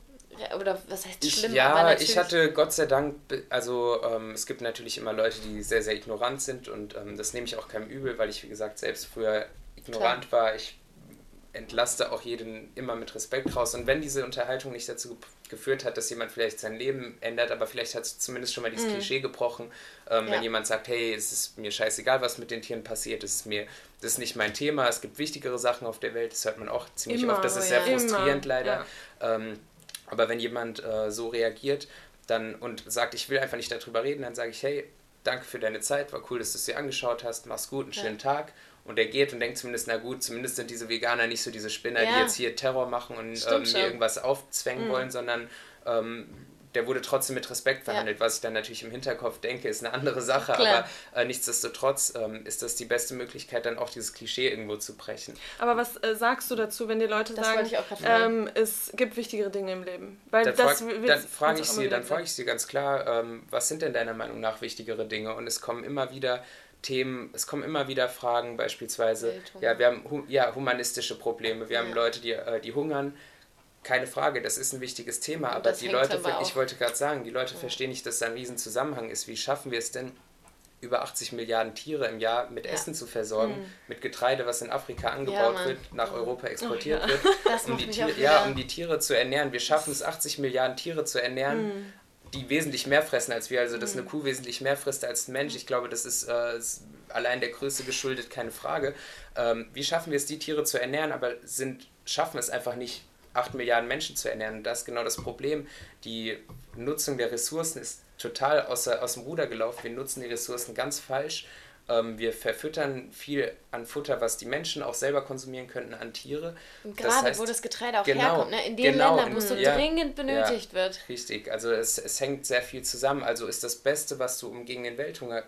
oder was heißt
Ich,
schlimm? aber
ja, ich hatte Gott sei Dank, also ähm, es gibt natürlich immer Leute, die sehr, sehr ignorant sind und ähm, das nehme ich auch keinem übel, weil ich, wie gesagt, selbst früher ignorant war. Ich entlaste auch jeden immer mit Respekt raus. Und wenn diese Unterhaltung nicht dazu geführt hat, dass jemand vielleicht sein Leben ändert, aber vielleicht hat es zumindest schon mal dieses Klischee gebrochen, ähm,
Ja.
wenn jemand sagt, hey, es ist mir scheißegal, was mit den Tieren passiert, es ist mir, das ist nicht mein Thema, es gibt wichtigere Sachen auf der Welt, das hört man auch ziemlich
Immer,
oft, das ist sehr
ja.
frustrierend
Immer,
leider. Ähm, aber wenn jemand äh, so reagiert dann und sagt, ich will einfach nicht darüber reden, dann sage ich, hey, danke für deine Zeit, war cool, dass du es dir angeschaut hast, mach's gut, einen
Ja.
schönen Tag. Und er geht und denkt zumindest, na gut, zumindest sind diese Veganer nicht so diese Spinner, die
Ja.
jetzt hier Terror machen und ähm, mir irgendwas aufzwängen
Mhm.
wollen, sondern ähm, der wurde trotzdem mit Respekt behandelt. Was ich dann natürlich im Hinterkopf denke, ist eine andere Sache,
Klar.
aber äh, nichtsdestotrotz ähm, ist das die beste Möglichkeit, dann auch dieses Klischee irgendwo zu brechen.
Aber was äh, sagst du dazu, wenn die Leute
Das
sagen, ähm, es gibt wichtigere Dinge im Leben? Weil
Dann,
das
frag,
wird
dann frage ich sie, dann frage ich sie ganz klar, ähm, was sind denn deiner Meinung nach wichtigere Dinge? Und es kommen immer wieder Themen, es kommen immer wieder Fragen, beispielsweise,
Welthunger.
ja, wir haben ja, humanistische Probleme, wir haben
Ja.
Leute, die, äh, die hungern. Keine Frage, das ist ein wichtiges Thema, aber die Leute,
aber
ich wollte gerade sagen, die Leute verstehen nicht, dass da ein Riesenzusammenhang ist. Wie schaffen wir es denn, über 80 Milliarden Tiere im Jahr mit
Ja.
Essen zu versorgen,
Mhm.
mit Getreide, was in Afrika angebaut
Mann.
wird, nach Europa exportiert
ja.
wird, um die, Tiere, ja, um die Tiere zu ernähren. Wir schaffen es, 80 Milliarden Tiere zu ernähren,
Mhm.
Die wesentlich mehr fressen als wir. Also, dass eine Kuh wesentlich mehr frisst als ein Mensch, ich glaube, das ist, äh, ist allein der Größe geschuldet, keine Frage. Ähm, wie schaffen wir es, die Tiere zu ernähren, aber sind, schaffen es einfach nicht, 8 Milliarden Menschen zu ernähren? Und das ist genau das Problem. Die Nutzung der Ressourcen ist total außer, aus dem Ruder gelaufen. Wir nutzen die Ressourcen ganz falsch. Ähm, wir verfüttern viel an Futter, was die Menschen auch selber konsumieren könnten, an Tiere.
Und
Das
gerade
heißt-
wo das Getreide auch
Genau,
herkommt, ne? in den
genau,
Ländern, wo es so
ja,
dringend benötigt wird.
Richtig, also es, es hängt sehr viel zusammen. Also ist das Beste, was du, um gegen den Welthunger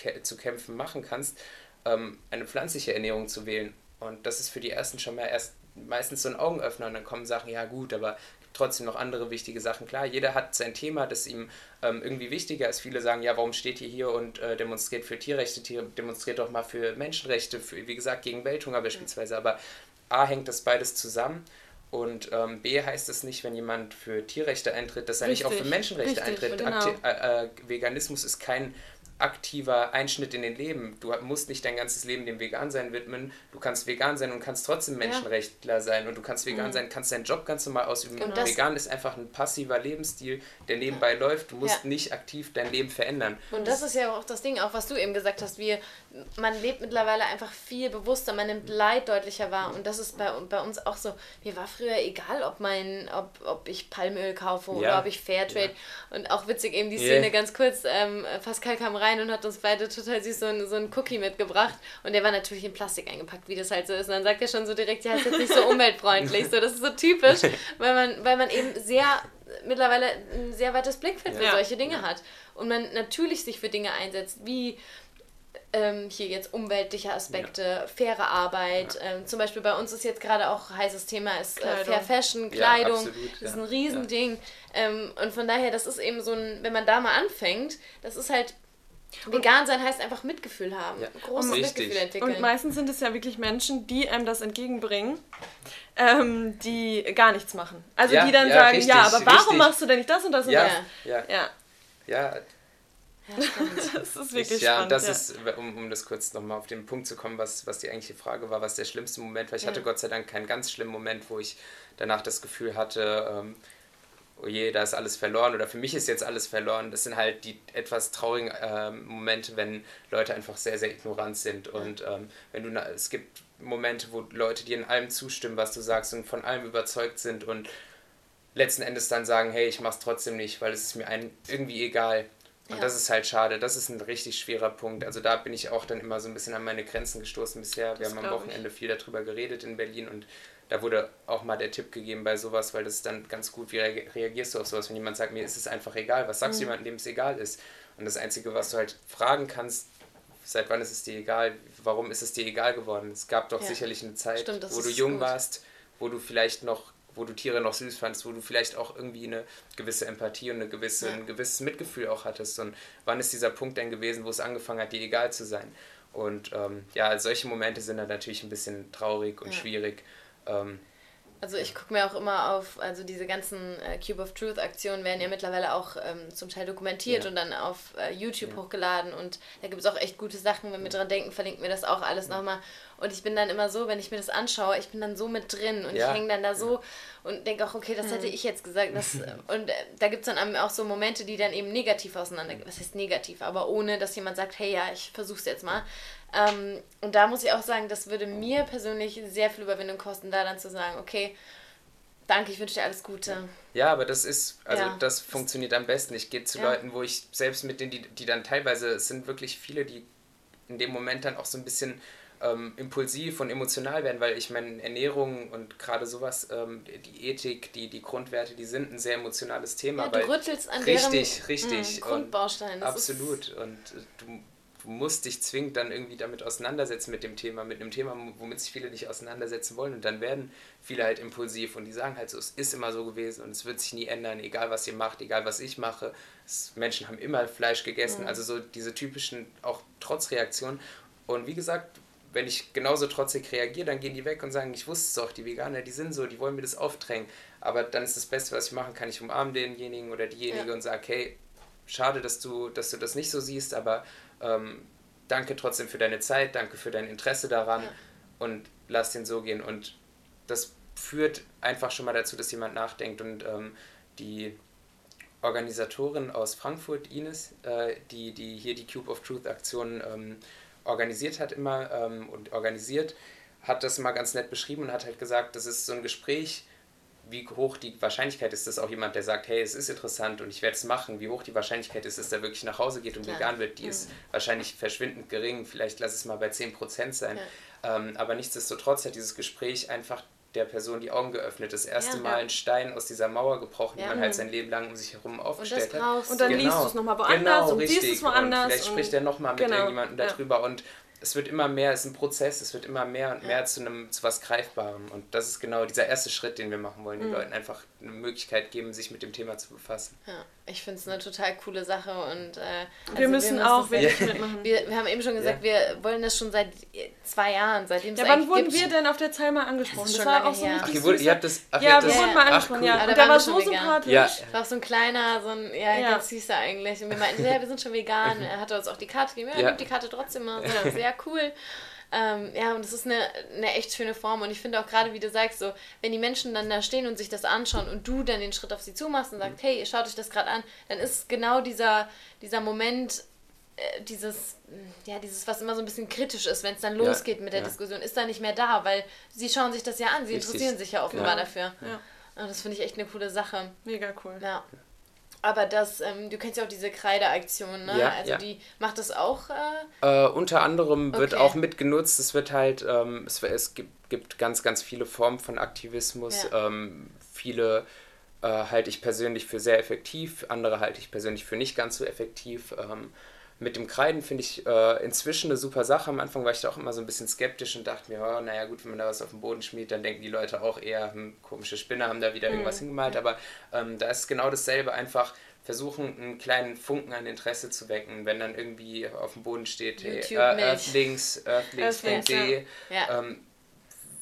kä- zu kämpfen, machen kannst, ähm, eine pflanzliche Ernährung zu wählen. Und das ist für die Ersten schon mal erst meistens so ein Augenöffner und dann kommen Sachen, ja gut, aber trotzdem noch andere wichtige Sachen. Klar, jeder hat sein Thema, das ihm ähm, irgendwie wichtiger ist. Viele sagen, ja, warum steht ihr hier und äh, demonstriert für Tierrechte, Tier, demonstriert doch mal für Menschenrechte, für, wie gesagt, gegen Welthunger beispielsweise. Aber A hängt das beides zusammen. Und ähm, B heißt es nicht, wenn jemand für Tierrechte eintritt, dass er nicht auch für
Richtig,
Menschenrechte
richtig,
eintritt.
genau.
Äh, äh, Veganismus ist kein aktiver Einschnitt in den Leben. Du musst nicht dein ganzes Leben dem Vegan-Sein widmen. Du kannst vegan sein und kannst trotzdem Menschenrechtler sein. Und du kannst vegan sein, kannst deinen Job ganz normal ausüben.
Und das-
vegan ist einfach ein passiver Lebensstil, der nebenbei läuft. Du musst
Ja.
nicht aktiv dein Leben verändern.
Und das ist ja auch das Ding, auch was du eben gesagt hast, wir, man lebt mittlerweile einfach viel bewusster, man nimmt Leid deutlicher wahr und das ist bei, bei uns auch so, mir war früher egal, ob mein, ob, ob ich Palmöl kaufe oder
Ja.
ob ich Fairtrade und auch witzig eben die
Ja.
Szene ganz kurz, ähm, Pascal kam rein und hat uns beide total süß so, einen- so einen Cookie mitgebracht und der war natürlich in Plastik eingepackt, wie das halt so ist und dann sagt er schon so direkt, ja, ist jetzt nicht so umweltfreundlich, so, das ist so typisch, weil man, weil man eben sehr mittlerweile ein sehr weites Blickfeld für
Ja.
solche Dinge hat und man natürlich sich für Dinge einsetzt, wie ähm, hier jetzt umweltliche Aspekte, faire Arbeit. Ähm, zum Beispiel bei uns ist jetzt gerade auch heißes Thema ist äh. Fair Fashion,
Ja,
Kleidung.
absolut,
das ist
ja.
ein Riesending. Ähm, und von daher, das ist eben so ein, wenn man da mal anfängt, das ist halt vegan sein heißt einfach Mitgefühl haben,
Ja.
großes
Richtig.
Mitgefühl entwickeln.
Und meistens sind es ja wirklich Menschen, die einem das entgegenbringen, ähm, die gar nichts machen. Also
Ja,
die dann
ja,
sagen,
richtig,
ja, aber warum
richtig.
machst du denn nicht das und das und
Ja,
das?
ja,
Ja,
ja,
das ist
Ich,
wirklich
ja,
spannend.
das
ja.
ist, um, um das kurz nochmal auf den Punkt zu kommen, was, was die eigentliche Frage war, was der schlimmste Moment war. Ich hatte. Gott sei Dank keinen ganz schlimmen Moment, wo ich danach das Gefühl hatte, ähm, oh je, da ist alles verloren oder für mich ist jetzt alles verloren. Das sind halt die etwas traurigen äh, Momente, wenn Leute einfach sehr, sehr ignorant sind. Und ähm, wenn du, es gibt Momente, wo Leute dir in allem zustimmen, was du sagst und von allem überzeugt sind und letzten Endes dann sagen, hey, ich mach's trotzdem nicht, weil es ist mir ein, irgendwie egal. Und ja. das ist halt schade. Das ist ein richtig schwerer Punkt. Also da bin ich auch dann immer so ein bisschen an meine Grenzen gestoßen bisher. Das Wir haben am Wochenende ich. viel darüber geredet in Berlin und da wurde auch mal der Tipp gegeben bei sowas, weil das ist dann ganz gut, wie reagierst du auf sowas, wenn jemand sagt, mir ist es einfach egal, was sagst mhm. du jemandem, dem es egal ist? Und das Einzige, was du halt fragen kannst, seit wann ist es dir egal, warum ist es dir egal geworden? Es gab doch ja. sicherlich eine Zeit, Stimmt, wo du jung gut. warst, wo du vielleicht noch, wo du Tiere noch süß fandest, wo du vielleicht auch irgendwie eine gewisse Empathie und eine gewisse, ja. ein gewisses Mitgefühl auch hattest. Und wann ist dieser Punkt denn gewesen, wo es angefangen hat, dir egal zu sein? Und ähm, ja, solche Momente sind dann natürlich ein bisschen traurig und ja. schwierig. Ähm,
also ich gucke mir auch immer auf, also diese ganzen äh, Cube of Truth Aktionen werden ja mittlerweile auch ähm, zum Teil dokumentiert ja. und dann auf äh, YouTube ja. hochgeladen und da gibt es auch echt gute Sachen. Wenn wir dran denken, verlinken wir das auch alles ja. nochmal. Und ich bin dann immer so, wenn ich mir das anschaue, ich bin dann so mit drin und ja. ich hänge dann da so und denke auch, okay, das hätte hm. ich jetzt gesagt. Das, und äh, da gibt es dann auch so Momente, die dann eben negativ auseinander, was heißt negativ, aber ohne, dass jemand sagt, hey ja, ich versuche es jetzt mal. Ähm, und da muss ich auch sagen, das würde mir persönlich sehr viel Überwindung kosten, da dann zu sagen, okay, danke, ich wünsche dir alles Gute.
Ja, aber das ist, also ja. das funktioniert am besten. Ich gehe zu ja. Leuten, wo ich selbst mit denen, die, die dann teilweise, es sind wirklich viele, die in dem Moment dann auch so ein bisschen ähm, impulsiv und emotional werden, weil ich meine, Ernährung und gerade sowas, ähm, die Ethik, die, die Grundwerte, die sind ein sehr emotionales Thema. Ja, du rüttelst an richtig, deren, richtig. Mh, Grundbaustein. absolut. Und äh, du du musst dich zwingend dann irgendwie damit auseinandersetzen mit dem Thema, mit einem Thema, womit sich viele nicht auseinandersetzen wollen. Und dann werden viele halt impulsiv und die sagen halt so, es ist immer so gewesen und es wird sich nie ändern, egal was ihr macht, egal was ich mache. Es, Menschen haben immer Fleisch gegessen, mhm. also so diese typischen auch Trotzreaktionen. Und wie gesagt, wenn ich genauso trotzig reagiere, dann gehen die weg und sagen, ich wusste es doch, die Veganer, die sind so, die wollen mir das aufdrängen. Aber dann ist das Beste, was ich machen kann, ich umarme denjenigen oder diejenige ja. und sage, hey, schade, dass du, dass du das nicht so siehst, aber ähm, danke trotzdem für deine Zeit, danke für dein Interesse daran ja. und lass den so gehen. Und das führt einfach schon mal dazu, dass jemand nachdenkt und ähm, die Organisatorin aus Frankfurt, Ines, äh, die, die hier die Cube of Truth Aktion ähm, organisiert hat immer ähm, und organisiert, hat das mal ganz nett beschrieben und hat halt gesagt, das ist so ein Gespräch, wie hoch die Wahrscheinlichkeit ist, dass auch jemand, der sagt, hey, es ist interessant und ich werde es machen, wie hoch die Wahrscheinlichkeit ist, dass er wirklich nach Hause geht und Klar. vegan wird, die mhm. ist wahrscheinlich verschwindend gering. Vielleicht lass es mal bei 10% sein. Ja. Ähm, aber nichtsdestotrotz hat dieses Gespräch einfach der Person die Augen geöffnet. Das erste ja, Mal ein Stein aus dieser Mauer gebrochen, ja. die man halt sein Leben lang um sich herum aufgestellt und hat. Und dann genau. liest du es nochmal woanders genau, und richtig. siehst es woanders. Und vielleicht und spricht er nochmal mit genau. irgendjemandem darüber. Und es wird immer mehr, es ist ein Prozess, es wird immer mehr und mehr zu einem zu was Greifbarem. Und das ist genau dieser erste Schritt, den wir machen wollen, den mhm. Leuten einfach eine Möglichkeit geben, sich mit dem Thema zu befassen.
Ja, ich finde es eine total coole Sache und äh, also wir müssen wir auch wirklich mitmachen. Wir, wir haben eben schon gesagt, ja. wir wollen das schon seit zwei Jahren, seitdem es
Ja, wann wurden gibt. wir denn auf der Zeit mal angesprochen? Das, das war auch so her. Ach, ihr, wurde, ihr habt das, ach, ja, wir wurden mal angesprochen, ja. Und der war so sympathisch. Ja. war auch so ein kleiner, so ein, ja, ja. ganz süßer eigentlich. Und wir meinten, ja, wir sind schon vegan. Er hat uns auch die Karte gegeben. Ja, ja. die Karte trotzdem mal. Sehr cool. Ähm, ja, und das ist eine, eine echt schöne Form. Und ich finde auch gerade, wie du sagst, so, wenn die Menschen dann da stehen und sich das anschauen und du dann den Schritt auf sie zumachst und sagst, mhm. hey, schaut euch das gerade an, dann ist genau dieser, dieser Moment, äh, dieses, ja, dieses, was immer so ein bisschen kritisch ist, wenn es dann losgeht ja, mit der ja. Diskussion, ist da nicht mehr da, weil sie schauen sich das ja an, sie Richtig. interessieren sich ja offenbar ja. dafür. Ja. Und das finde ich echt eine coole Sache. Mega cool.
Ja. Aber das, ähm, du kennst ja auch diese Kreideaktion, ne? Ja, also ja. die macht das auch.
Äh? Äh, unter anderem wird okay. auch mitgenutzt. Es wird halt, ähm, es, es gibt, gibt ganz, ganz viele Formen von Aktivismus. Ja. Ähm, viele äh, halte ich persönlich für sehr effektiv, andere halte ich persönlich für nicht ganz so effektiv. Mit dem Kreiden finde ich äh, inzwischen eine super Sache. Am Anfang war ich da auch immer so ein bisschen skeptisch und dachte mir, oh, naja gut, wenn man da was auf den Boden schmiert, dann denken die Leute auch eher, hm, komische Spinner haben da wieder mhm. irgendwas hingemalt. Aber ähm, da ist genau dasselbe, einfach versuchen, einen kleinen Funken an Interesse zu wecken, wenn dann irgendwie auf dem Boden steht, hey, äh, Earthlings, Earthlings.de. Ja. Ähm,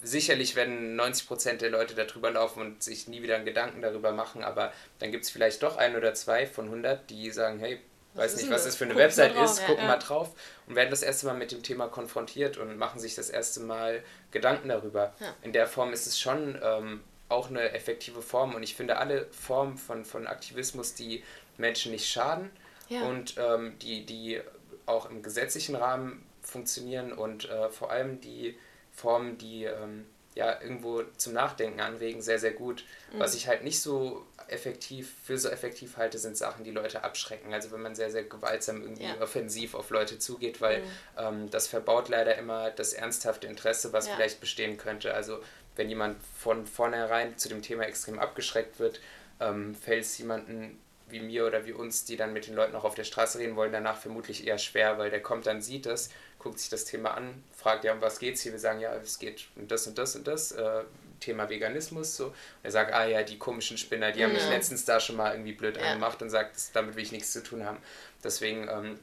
sicherlich werden 90% der Leute darüber laufen und sich nie wieder einen Gedanken darüber machen, aber dann gibt es vielleicht doch ein oder zwei von 100, die sagen, hey, weiß nicht, was das für eine Gucken Website ist, gucken ja, mal drauf und werden das erste Mal mit dem Thema konfrontiert und machen sich das erste Mal Gedanken darüber. In der Form ist es schon ähm, auch eine effektive Form. Und ich finde alle Formen von, von Aktivismus, die Menschen nicht schaden und ähm, die, die auch im gesetzlichen Rahmen funktionieren und äh, vor allem die Formen, die ähm, ja irgendwo zum Nachdenken anregen, sehr, sehr gut. Mhm. Was ich halt nicht so effektiv, für so effektiv halte, sind Sachen, die Leute abschrecken. Also wenn man sehr, sehr gewaltsam irgendwie ja. offensiv auf Leute zugeht, weil mhm. ähm, das verbaut leider immer das ernsthafte Interesse, was ja. vielleicht bestehen könnte. Also wenn jemand von vornherein zu dem Thema extrem abgeschreckt wird, ähm, fällt es jemanden wie mir oder wie uns, die dann mit den Leuten auch auf der Straße reden wollen, danach vermutlich eher schwer, weil der kommt dann, sieht es, guckt sich das Thema an, fragt ja, um was geht's hier? Wir sagen, ja, es geht um das und das und das, äh, Thema Veganismus. So. Und er sagt, ah ja, die komischen Spinner, die haben mich letztens da schon mal irgendwie blöd ja. angemacht und sagt, das, damit will ich nichts zu tun haben. Deswegen ähm,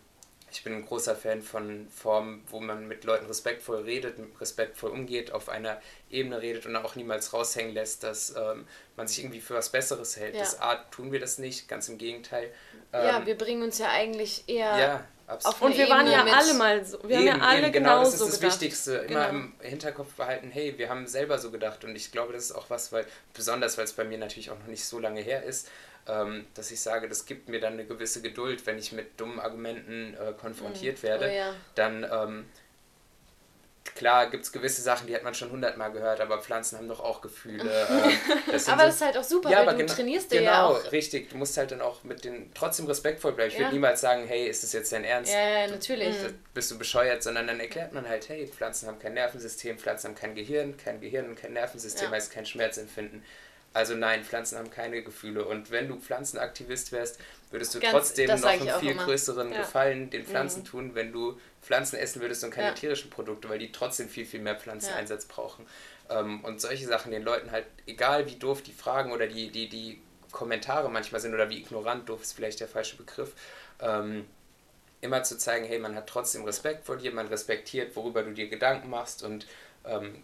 ich bin ein großer Fan von Formen, wo man mit Leuten respektvoll redet, respektvoll umgeht, auf einer Ebene redet und auch niemals raushängen lässt, dass ähm, man sich irgendwie für was Besseres hält. Ja. Das Art tun wir das nicht, ganz im Gegenteil.
Ähm, ja, wir bringen uns ja eigentlich eher
ja,
auf Und wir waren ja alle mal so. Wir eben, haben ja alle eben, genau,
das ist das gedacht. Wichtigste. Immer genau. im Hinterkopf behalten, hey, wir haben selber so gedacht. Und ich glaube, das ist auch was, weil, besonders weil es bei mir natürlich auch noch nicht so lange her ist, ähm, dass ich sage, das gibt mir dann eine gewisse Geduld, wenn ich mit dummen Argumenten äh, konfrontiert mhm. werde, oh, ja. dann ähm, klar gibt es gewisse Sachen, die hat man schon hundertmal gehört, aber Pflanzen haben doch auch Gefühle.
Äh, das aber so, das ist halt auch super, ja, weil du genau, trainierst dir genau, ja auch.
Genau, richtig. Du musst halt dann auch mit den trotzdem respektvoll bleiben. Ich ja. würde niemals sagen, hey, ist das jetzt dein Ernst?
Ja, ja natürlich.
Du, bist du bescheuert, sondern dann erklärt man halt, hey, Pflanzen haben kein Nervensystem, Pflanzen haben kein Gehirn, kein Gehirn und kein Nervensystem heißt kein Schmerzempfinden. Also nein, Pflanzen haben keine Gefühle. Und wenn du Pflanzenaktivist wärst, würdest du Ganz, trotzdem noch einen viel immer. größeren ja. Gefallen den Pflanzen mhm. tun, wenn du Pflanzen essen würdest und keine ja. tierischen Produkte, weil die trotzdem viel, viel mehr Pflanzeneinsatz brauchen. Ähm, und solche Sachen den Leuten halt, egal wie doof die Fragen oder die, die, die Kommentare manchmal sind oder wie ignorant, doof ist vielleicht der falsche Begriff, ähm, immer zu zeigen, hey, man hat trotzdem Respekt vor dir, man respektiert, worüber du dir Gedanken machst und ähm,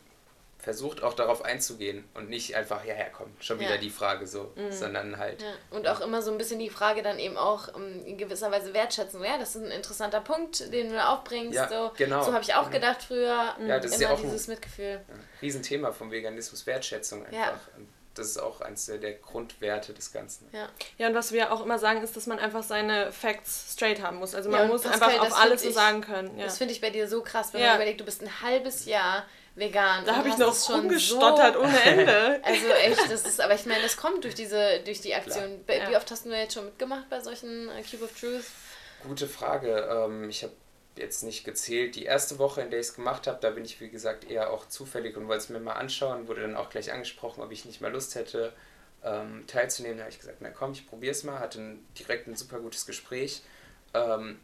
versucht auch darauf einzugehen und nicht einfach, ja, ja, komm, schon wieder ja. die Frage so, mhm. sondern halt.
Ja. Und auch immer so ein bisschen die Frage dann eben auch um, ähm, in gewisser Weise wertschätzen. Ja, das ist ein interessanter Punkt, den du aufbringst. Ja, so
genau.
so habe ich auch genau. gedacht früher.
Ja, das ist ja auch
dieses ein, Mitgefühl.
Ja, Riesenthema vom Veganismus, Wertschätzung einfach. Ja. das ist auch eines der Grundwerte des Ganzen.
Ja. ja, und was wir auch immer sagen, ist, dass man einfach seine Facts straight haben muss. Also man muss einfach auf alles so sagen können.
Ja. Das finde ich bei dir so krass, wenn man überlegt, du bist ein halbes Jahr vegan.
Da habe ich noch rumgestottert so, ohne Ende.
Also echt, das ist, aber ich meine, das kommt durch diese, durch die Aktion. Klar. Wie oft hast du jetzt schon mitgemacht bei solchen äh, Cube of Truth?
Gute Frage. Ähm, ich habe jetzt nicht gezählt. Die erste Woche, in der ich es gemacht habe, da bin ich, wie gesagt, eher auch zufällig und wollte es mir mal anschauen. Wurde dann auch gleich angesprochen, ob ich nicht mal Lust hätte, ähm, teilzunehmen. Da habe ich gesagt, na komm, ich probiere es mal. Hatte ein, direkt ein super gutes Gespräch. Ähm,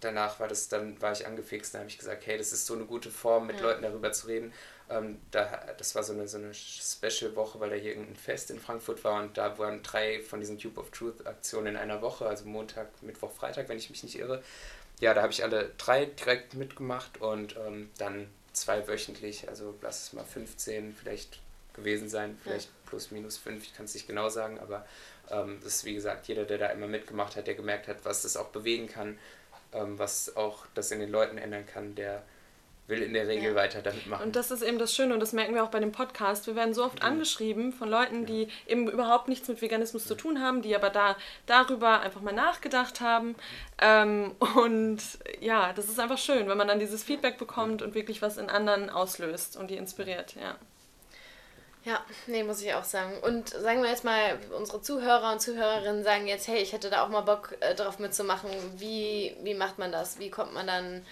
danach war das, dann war ich angefixt, dann habe ich gesagt, hey, das ist so eine gute Form, mit ja. Leuten darüber zu reden. Ähm, da, das war so eine, so eine Special-Woche, weil da hier irgendein Fest in Frankfurt war und da waren drei von diesen Tube of Truth-Aktionen in einer Woche, also Montag, Mittwoch, Freitag, wenn ich mich nicht irre. Ja, da habe ich alle drei direkt mitgemacht und ähm, dann zwei wöchentlich, also lass es mal 15 vielleicht gewesen sein, vielleicht ja. plus minus fünf, ich kann es nicht genau sagen, aber ähm, das ist wie gesagt, jeder, der da immer mitgemacht hat, der gemerkt hat, was das auch bewegen kann, ähm, was auch das in den Leuten ändern kann, der will in der Regel ja. weiter damit machen.
Und das ist eben das Schöne und das merken wir auch bei dem Podcast. Wir werden so oft mhm. angeschrieben von Leuten, die eben überhaupt nichts mit Veganismus mhm. zu tun haben, die aber da darüber einfach mal nachgedacht haben. Ähm, und ja, das ist einfach schön, wenn man dann dieses Feedback bekommt und wirklich was in anderen auslöst und die inspiriert, ja.
Ja, nee, muss ich auch sagen. Und sagen wir jetzt mal, unsere Zuhörer und Zuhörerinnen sagen jetzt, hey, ich hätte da auch mal Bock äh, drauf mitzumachen. Wie, wie macht man das? Wie kommt man dann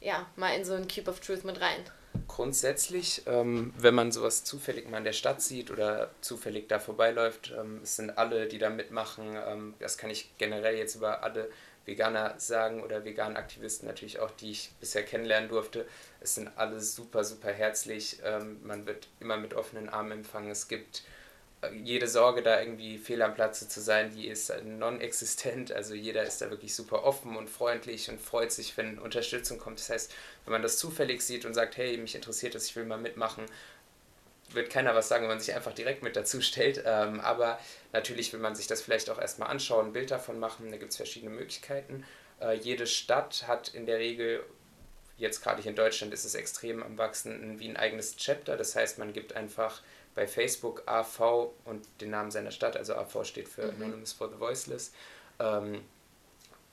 ja, mal in so einen Cube of Truth mit rein?
Grundsätzlich, ähm, wenn man sowas zufällig mal in der Stadt sieht oder zufällig da vorbeiläuft, ähm, es sind alle, die da mitmachen. Ähm, das kann ich generell jetzt über alle Veganer sagen oder veganen Aktivisten natürlich auch, die ich bisher kennenlernen durfte. Es sind alle super, super herzlich. Ähm, man wird immer mit offenen Armen empfangen. Es gibt äh, jede Sorge, da irgendwie fehl am Platze zu sein, die ist non-existent. Also jeder ist da wirklich super offen und freundlich und freut sich, wenn Unterstützung kommt. Das heißt, wenn man das zufällig sieht und sagt, hey, mich interessiert das, ich will mal mitmachen, wird keiner was sagen, wenn man sich einfach direkt mit dazu stellt. Ähm, aber natürlich will man sich das vielleicht auch erstmal anschauen, ein Bild davon machen. Da gibt es verschiedene Möglichkeiten. Äh, jede Stadt hat in der Regel, jetzt gerade hier in Deutschland ist es extrem am Wachsen, wie ein eigenes Chapter. Das heißt, man gibt einfach bei Facebook AV und den Namen seiner Stadt, also AV steht für mhm. Anonymous for the Voiceless, ähm,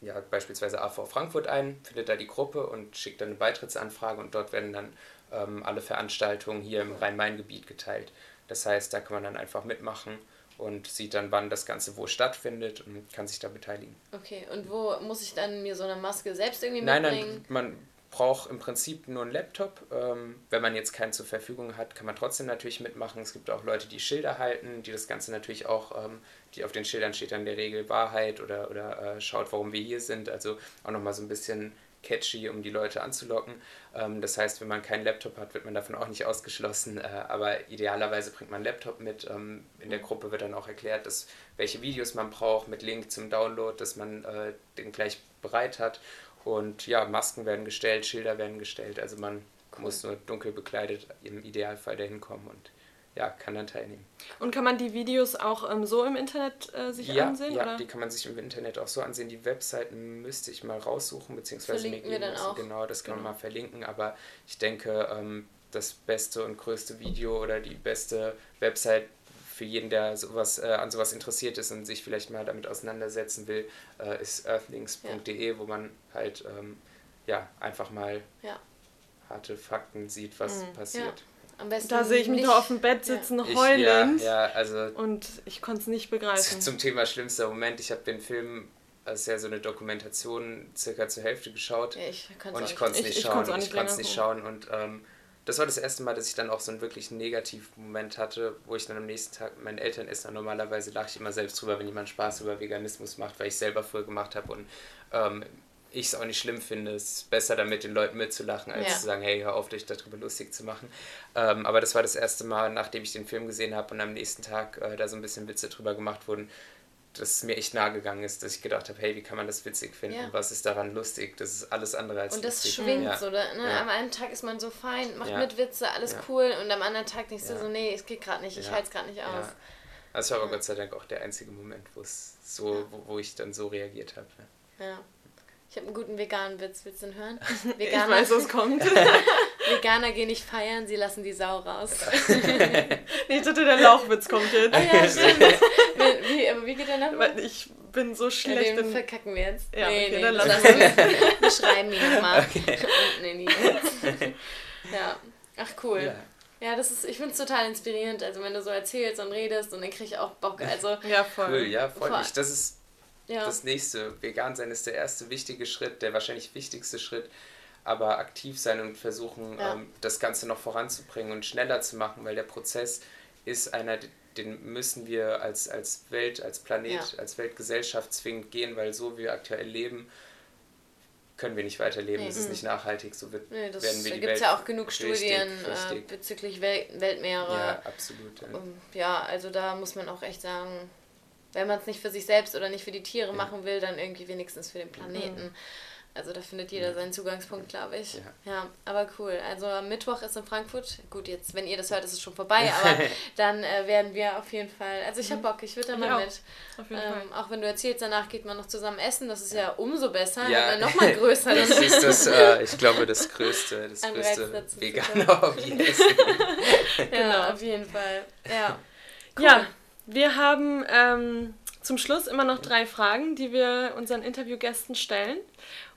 ja, beispielsweise AV Frankfurt ein, findet da die Gruppe und schickt dann eine Beitrittsanfrage und dort werden dann ähm, alle Veranstaltungen hier im Rhein-Main-Gebiet geteilt. Das heißt, da kann man dann einfach mitmachen und sieht dann, wann das Ganze wo stattfindet und kann sich da beteiligen.
Okay, und wo muss ich dann mir so eine Maske selbst irgendwie mitbringen? Nein, nein,
man braucht im Prinzip nur einen Laptop. Ähm, wenn man jetzt keinen zur Verfügung hat, kann man trotzdem natürlich mitmachen. Es gibt auch Leute, die Schilder halten, die das Ganze natürlich auch, ähm, die auf den Schildern steht dann in der Regel Wahrheit oder, oder äh, schaut, warum wir hier sind. Also auch nochmal so ein bisschen catchy, um die Leute anzulocken. Ähm, das heißt, wenn man keinen Laptop hat, wird man davon auch nicht ausgeschlossen. Äh, aber idealerweise bringt man einen Laptop mit. Ähm, in der Gruppe wird dann auch erklärt, dass, welche Videos man braucht mit Link zum Download, dass man äh, den gleich bereit hat. Und ja, Masken werden gestellt, Schilder werden gestellt. Also man cool. muss nur dunkel bekleidet im Idealfall dahin kommen und ja, kann dann teilnehmen.
Und kann man die Videos auch ähm, so im Internet äh, sich
ja,
ansehen?
Ja, oder? die kann man sich im Internet auch so ansehen. Die Webseiten müsste ich mal raussuchen, beziehungsweise
Verlinken mir geben wir dann auch.
Genau, das kann genau. man mal verlinken. Aber ich denke, ähm, das beste und größte Video oder die beste Website für jeden, der sowas, äh, an sowas interessiert ist und sich vielleicht mal damit auseinandersetzen will, äh, ist earthlings.de, ja. wo man halt ähm, ja, einfach mal ja. harte Fakten sieht, was mhm. passiert.
Am besten da sehe ich mich noch auf dem Bett sitzen, ja. heulend. Ich, ja, ja, also und ich konnte es nicht begreifen.
Zum Thema schlimmster Moment, ich habe den Film als ja so eine Dokumentation circa zur Hälfte geschaut ja, ich und ich konnte es nicht, schauen. Ich, ich konnte es nicht schauen und ähm, das war das erste Mal, dass ich dann auch so einen wirklich negativen Moment hatte, wo ich dann am nächsten Tag mit meinen Eltern esse. Normalerweise lache ich immer selbst drüber, wenn jemand Spaß über Veganismus macht, weil ich selber früher gemacht habe und ähm, ich es auch nicht schlimm finde. Es ist besser, damit den Leuten mitzulachen, als ja. zu sagen, hey, hör auf, dich darüber lustig zu machen. Ähm, aber das war das erste Mal, nachdem ich den Film gesehen habe und am nächsten Tag äh, da so ein bisschen Witze drüber gemacht wurden, dass es mir echt nahe gegangen ist, dass ich gedacht habe, hey, wie kann man das witzig finden? Ja. Was ist daran lustig? Das ist alles andere als
Und das lustig. schwingt ja. so. Da, ne? ja. Am einen Tag ist man so fein, macht mit Witze, alles cool. Und am anderen Tag denkst du so, nee, es geht gerade nicht, ich halte es gerade nicht aus.
Das war aber Gott sei Dank auch der einzige Moment, wo es so, wo, wo ich dann so reagiert habe.
Ja. Ich habe einen guten veganen Witz. Willst du ihn hören?
Veganer, ich weiß, was kommt.
Veganer gehen nicht feiern, sie lassen die Sau raus.
nee, ich dachte, der Lauchwitz kommt jetzt.
Ah, ja, stimmt. wie, aber wie geht der
nochmal? Ich bin so schlecht.
Ja, den verkacken wir jetzt. Ja, nee, okay, nee, dann lass wir. wir schreiben ihn nochmal. Okay. nee, nie. Ja. Ach, cool. Ja. Ja, das ist, ich finde es total inspirierend. Also wenn du so erzählst und redest und dann kriege ich auch Bock. Also,
ja, voll.
Cool, ja, freut mich. Das ist ja. das nächste. Vegan sein ist der erste wichtige Schritt, der wahrscheinlich wichtigste Schritt. Aber aktiv sein und versuchen, ja. ähm, das Ganze noch voranzubringen und schneller zu machen, weil der Prozess ist einer, den müssen wir als, als Welt, als Planet, ja. als Weltgesellschaft zwingend gehen, weil so wie wir aktuell leben, können wir nicht weiterleben. Nee. Es ist nicht nachhaltig. So wird, nee, das werden wir die
Welt. Es gibt ja auch genug Studien äh, bezüglich Wel Weltmeere.
Ja, absolut.
Ja. ja, also da muss man auch echt sagen, wenn man es nicht für sich selbst oder nicht für die Tiere ja. machen will, dann irgendwie wenigstens für den Planeten. Mhm. Also da findet jeder seinen Zugangspunkt, glaube ich. Ja. ja. aber cool. Also Mittwoch ist in Frankfurt. Gut, jetzt, wenn ihr das hört, ist es schon vorbei, aber dann äh, werden wir auf jeden Fall. Also ich habe mhm. Bock, ich würde da mal mit. Auf jeden ähm, Fall. Auch wenn du erzählst, danach geht man noch zusammen essen, das ist ja, umso besser, ja. noch mal größer.
das ist das, äh, ich glaube, das größte, das größte vegane Hobby.
ja, genau. auf jeden Fall. Ja.
Cool. Ja. Wir haben ähm, zum Schluss immer noch drei Fragen, die wir unseren Interviewgästen stellen.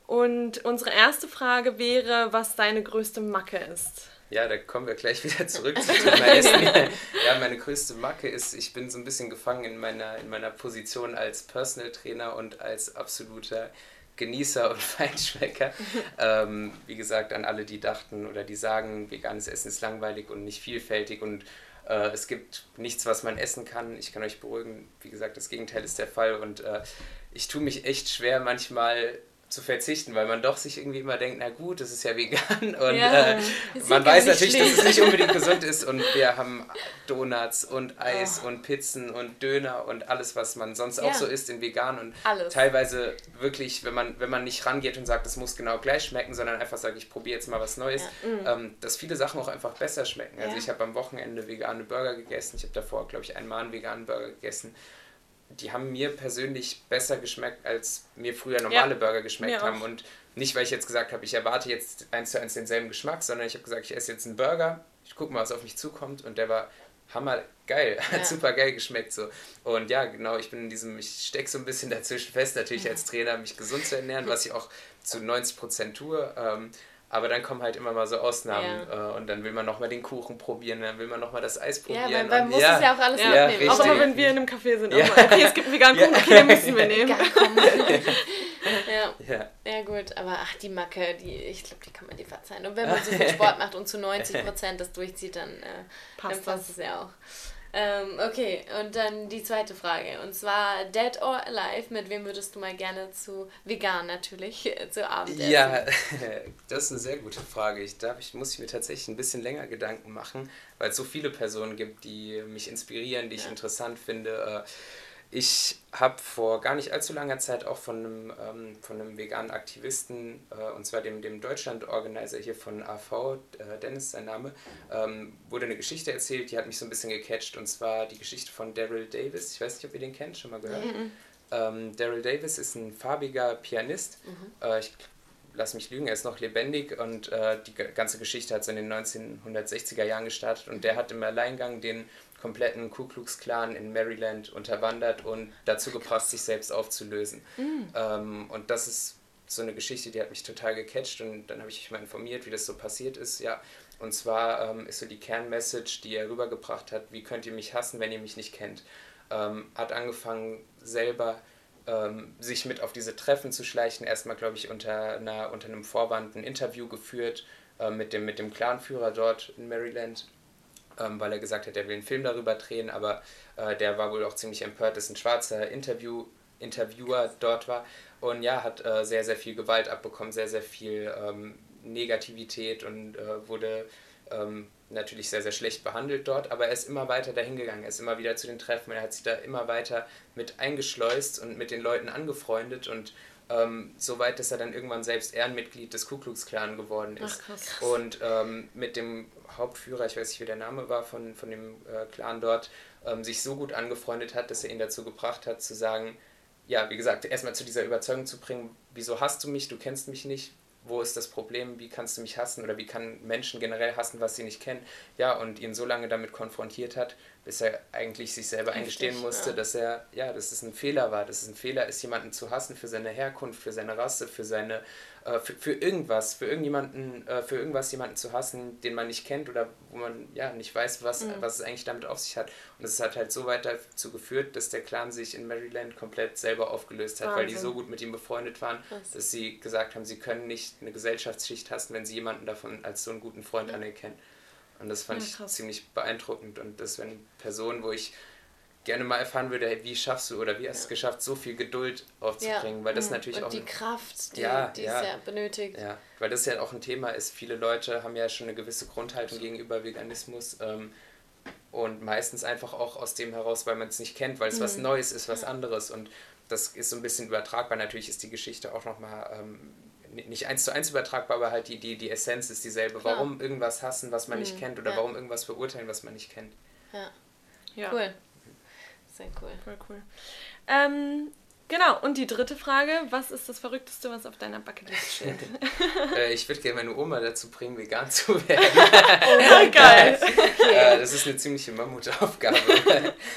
Und unsere erste Frage wäre, was deine größte Macke ist.
Ja, da kommen wir gleich wieder zurück zum Thema Essen. Ja, meine größte Macke ist, ich bin so ein bisschen gefangen in meiner, in meiner Position als Personal Trainer und als absoluter Genießer und Feinschmecker. ähm, wie gesagt, an alle, die dachten oder die sagen, veganes Essen ist langweilig und nicht vielfältig und äh, es gibt nichts, was man essen kann. Ich kann euch beruhigen, wie gesagt, das Gegenteil ist der Fall und äh, ich tue mich echt schwer manchmal zu verzichten, weil man doch sich irgendwie immer denkt, na gut, das ist ja vegan und ja, äh, man weiß natürlich, schlecht. dass es nicht unbedingt gesund ist und wir haben Donuts und Eis oh. und Pizzen und Döner und alles, was man sonst ja. auch so isst in vegan und alles. teilweise wirklich, wenn man, wenn man nicht rangeht und sagt, es muss genau gleich schmecken, sondern einfach sagt, ich probiere jetzt mal was Neues, ja. mhm. ähm, dass viele Sachen auch einfach besser schmecken. Also ich habe am Wochenende vegane Burger gegessen, ich habe davor, glaube ich, einmal einen veganen Burger gegessen die haben mir persönlich besser geschmeckt, als mir früher normale ja, Burger geschmeckt haben. Und nicht, weil ich jetzt gesagt habe, ich erwarte jetzt eins zu eins denselben Geschmack, sondern ich habe gesagt, ich esse jetzt einen Burger, ich gucke mal, was auf mich zukommt. Und der war hammer geil, ja. hat super geil geschmeckt so. Und ja, genau, ich bin in diesem, ich stecke so ein bisschen dazwischen fest, natürlich als Trainer, mich gesund zu ernähren, was ich auch zu 90 Prozent tue. Ähm, aber dann kommen halt immer mal so Ausnahmen ja. äh, und dann will man nochmal den Kuchen probieren, dann will man nochmal das Eis probieren. Ja, man, muss ja, es ja auch alles ja,
mitnehmen. Auch immer wenn wir in einem Café sind. Ja. Mal, okay, es gibt einen veganen Kuchen, okay, den müssen wir nehmen.
ja. ja. Ja. gut, aber ach, die Macke, die, ich glaube, die kann man dir verzeihen. Und wenn man so viel Sport macht und zu 90 Prozent das durchzieht, dann, äh, passt, dann passt es ja auch. Ähm, okay, und dann die zweite Frage. Und zwar Dead or Alive, mit wem würdest du mal gerne zu vegan natürlich zu Abend essen?
Ja, das ist eine sehr gute Frage. Ich, da ich, muss ich mir tatsächlich ein bisschen länger Gedanken machen, weil es so viele Personen gibt, die mich inspirieren, die ich ja. interessant finde. Äh, ich habe vor gar nicht allzu langer Zeit auch von einem, ähm, von einem veganen Aktivisten, äh, und zwar dem, dem Deutschland-Organizer hier von AV, äh, Dennis sein Name, ähm, wurde eine Geschichte erzählt, die hat mich so ein bisschen gecatcht, und zwar die Geschichte von Daryl Davis. Ich weiß nicht, ob ihr den kennt, schon mal gehört. Mhm. Ähm, Daryl Davis ist ein farbiger Pianist. Mhm. Äh, ich lass mich lügen, er ist noch lebendig und äh, die ganze Geschichte hat so in den 1960er Jahren gestartet und der hat im Alleingang den kompletten Ku Klux Klan in Maryland unterwandert und dazu gebracht, sich selbst aufzulösen. Mhm. Ähm, und das ist so eine Geschichte, die hat mich total gecatcht und dann habe ich mich mal informiert, wie das so passiert ist. Ja, und zwar ähm, ist so die Kernmessage, die er rübergebracht hat, wie könnt ihr mich hassen, wenn ihr mich nicht kennt. Ähm, hat angefangen selber ähm, sich mit auf diese Treffen zu schleichen. Erstmal, glaube ich, unter, einer, unter einem Vorwand ein Interview geführt äh, mit, dem, mit dem Clanführer dort in Maryland ähm, weil er gesagt hat, er will einen Film darüber drehen, aber äh, der war wohl auch ziemlich empört, dass ein schwarzer Interview, Interviewer dort war. Und ja, hat äh, sehr, sehr viel Gewalt abbekommen, sehr, sehr viel ähm, Negativität und äh, wurde ähm, natürlich sehr, sehr schlecht behandelt dort, aber er ist immer weiter dahin gegangen, er ist immer wieder zu den Treffen, er hat sich da immer weiter mit eingeschleust und mit den Leuten angefreundet und ähm, so weit, dass er dann irgendwann selbst Ehrenmitglied des Ku Klux Klan geworden ist. Ach, und ähm, mit dem Hauptführer, ich weiß nicht, wie der Name war von, von dem äh, Clan dort, ähm, sich so gut angefreundet hat, dass er ihn dazu gebracht hat, zu sagen, ja, wie gesagt, erstmal zu dieser Überzeugung zu bringen, wieso hast du mich, du kennst mich nicht, wo ist das Problem, wie kannst du mich hassen oder wie kann Menschen generell hassen, was sie nicht kennen. Ja, und ihn so lange damit konfrontiert hat, bis er eigentlich sich selber Richtig, eingestehen musste, ja. dass er, ja, dass es ein Fehler war, dass es ein Fehler ist, jemanden zu hassen für seine Herkunft, für seine Rasse, für seine äh, für, für irgendwas, für irgendjemanden, äh, für irgendwas jemanden zu hassen, den man nicht kennt oder wo man ja nicht weiß, was, mhm. was es eigentlich damit auf sich hat. Und es hat halt so weit dazu geführt, dass der Clan sich in Maryland komplett selber aufgelöst hat, Wahnsinn. weil die so gut mit ihm befreundet waren, Krass. dass sie gesagt haben, sie können nicht eine Gesellschaftsschicht hassen, wenn sie jemanden davon als so einen guten Freund mhm. anerkennen. Und das fand ja, ich ziemlich beeindruckend. Und das wenn Personen, wo ich gerne mal erfahren würde, wie schaffst du oder wie hast du es geschafft, so viel Geduld aufzubringen, ja. weil das mhm. natürlich
und
auch...
die ein, Kraft, die, ja, die ja. es ja benötigt.
Ja, weil das ja auch ein Thema ist. Viele Leute haben ja schon eine gewisse Grundhaltung gegenüber Veganismus ähm, und meistens einfach auch aus dem heraus, weil man es nicht kennt, weil es mhm. was Neues ist, was anderes und das ist so ein bisschen übertragbar. Natürlich ist die Geschichte auch nochmal... Ähm, nicht eins zu eins übertragbar, aber halt die, die, die Essenz ist dieselbe. Klar. Warum irgendwas hassen, was man mhm. nicht kennt, oder warum irgendwas verurteilen, was man nicht kennt.
Ja. ja. Cool. Sehr cool.
Voll cool. Ähm, genau, und die dritte Frage, was ist das Verrückteste, was auf deiner Bucketlist steht?
äh, ich würde gerne meine Oma dazu bringen, vegan zu werden. oh, geil. Okay. Äh, das ist eine ziemliche Mammutaufgabe.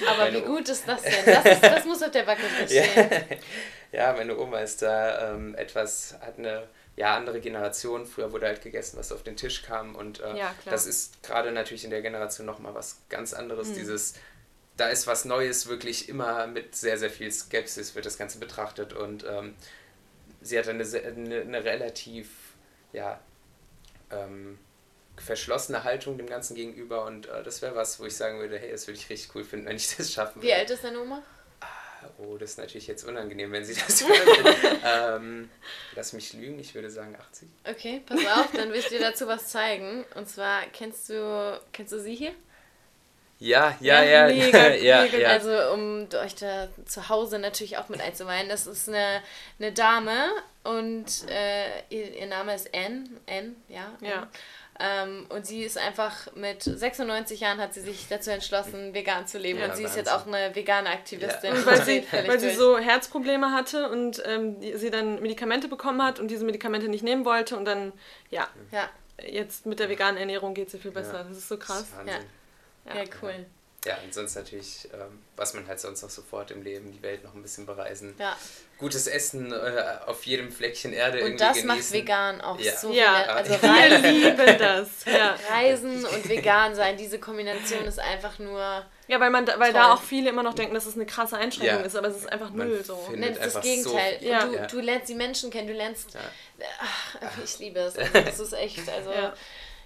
Aber meine wie gut ist das denn? Das, ist, das muss auf der Bucketlist stehen.
ja, meine Oma ist da ähm, etwas, hat eine ja, andere Generation. Früher wurde halt gegessen, was auf den Tisch kam. Und äh, ja, das ist gerade natürlich in der Generation nochmal was ganz anderes. Mhm. Dieses da ist was Neues wirklich immer mit sehr, sehr viel Skepsis wird das Ganze betrachtet und ähm, sie hat eine, eine, eine relativ, ja, ähm, verschlossene Haltung dem Ganzen gegenüber und äh, das wäre was, wo ich sagen würde, hey, das würde ich richtig cool finden, wenn ich das schaffen würde.
Wie alt ist deine Oma?
Ah, oh, das ist natürlich jetzt unangenehm, wenn sie das hört. ähm, lass mich lügen, ich würde sagen 80.
Okay, pass auf, dann will ich dir dazu was zeigen. Und zwar, kennst du, kennst du sie hier?
Ja, ja, ja. ja, mega,
ja, mega. ja. Also um euch da zu Hause natürlich auch mit einzuweihen. Das ist eine, eine Dame und äh, ihr, ihr, Name ist Anne. Anne, ja.
ja.
Ähm, und sie ist einfach mit 96 Jahren hat sie sich dazu entschlossen, vegan zu leben. Ja, und sie ist jetzt auch eine vegane Aktivistin.
Ja. weil, sie, weil sie so Herzprobleme hatte und ähm, die, sie dann Medikamente bekommen hat und diese Medikamente nicht nehmen wollte und dann, ja.
ja.
Jetzt mit der veganen Ernährung geht sie viel besser. Das ist so krass.
Das ist ja. Cool.
Ja, und sonst natürlich, ähm, was man halt sonst noch sofort im Leben, die Welt noch ein bisschen bereisen.
Ja.
Gutes Essen äh, auf jedem Fleckchen Erde
Und
irgendwie
das
genießen.
macht vegan auch
Ja.
so
Ja.
viel. Also
Wir lieben das. Ja.
Reisen und vegan sein, diese Kombination ist einfach nur.
Ja, weil, man da, weil
Toll.
da auch viele immer noch denken, dass es eine krasse Einschränkung
Ja.
ist, aber es ist einfach null so.
findet-
Nennt das
einfach
Gegenteil.
so-
Ja.
du, du lernst die Menschen kennen, du lernst.
Ja.
Ach, ich liebe es. Also, das ist echt. Also,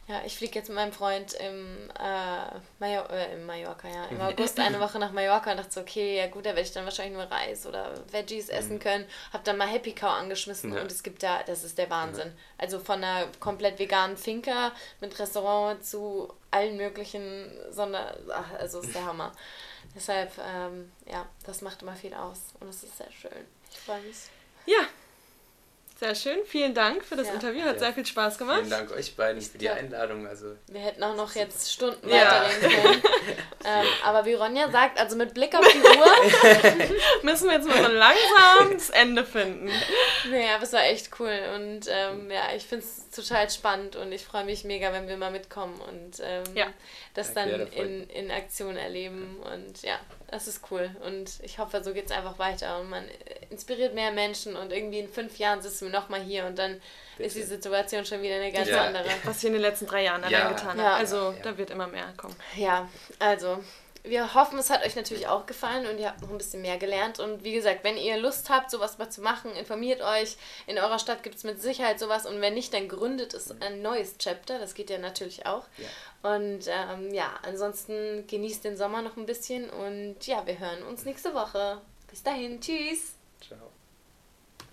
Ja.
ja, ich fliege jetzt mit meinem Freund im, äh, Major äh, in Mallorca, ja, im August eine Woche nach Mallorca und dachte so, okay, ja gut, da werde ich dann wahrscheinlich nur Reis oder Veggies essen können. Hab dann mal Happy Cow angeschmissen
Ja.
und es gibt da, das ist der Wahnsinn. Also von einer komplett veganen Finca mit Restaurant zu allen möglichen Sonder... Ach, also ist der Hammer. Deshalb, ähm, ja, das macht immer viel aus und es ist sehr schön. Ich freue mich.
Ja, sehr schön. Vielen Dank für das
Ja.
Uinterview. Hat
Ja.
sehr viel Spaß gemacht.
Vielen Dank euch beiden für die. Einladung. Also
Wir hätten auch noch jetzt Stunden
Ja.
weiterreden können. ähm, aber wie Ronja sagt, also mit Blick auf die Uhr,
Müssen wir jetzt mal so langsam das Ende finden.
naja, das war echt cool. Und ähm, ja, ich finde es total spannend und ich freue mich mega, wenn wir mal mitkommen und ähm,
Ja.
das dann in, in Aktion erleben. Und ja, das ist cool. Und ich hoffe, so geht es einfach weiter und man inspiriert mehr Menschen und irgendwie in fünf Jahren sitzen wir nochmal hier und dann ist die
Bitte.
Situation schon wieder eine ganz
Ja.
andere.
Was wir in den letzten drei Jahren
Ja.
allein getan
Ja.
haben. Also
Ja.
da wird immer mehr kommen.
Ja, also wir hoffen, es hat euch natürlich auch gefallen und ihr habt noch ein bisschen mehr gelernt. Und wie gesagt, wenn ihr Lust habt, sowas mal zu machen, informiert euch. In eurer Stadt gibt es mit Sicherheit sowas und wenn nicht, dann gründet es ein neues Chapter. Das geht ja natürlich auch.
Ja.
Und ähm, ja, ansonsten genießt den Sommer noch ein bisschen und ja, wir hören uns nächste Woche. Bis dahin, tschüss.
ciao.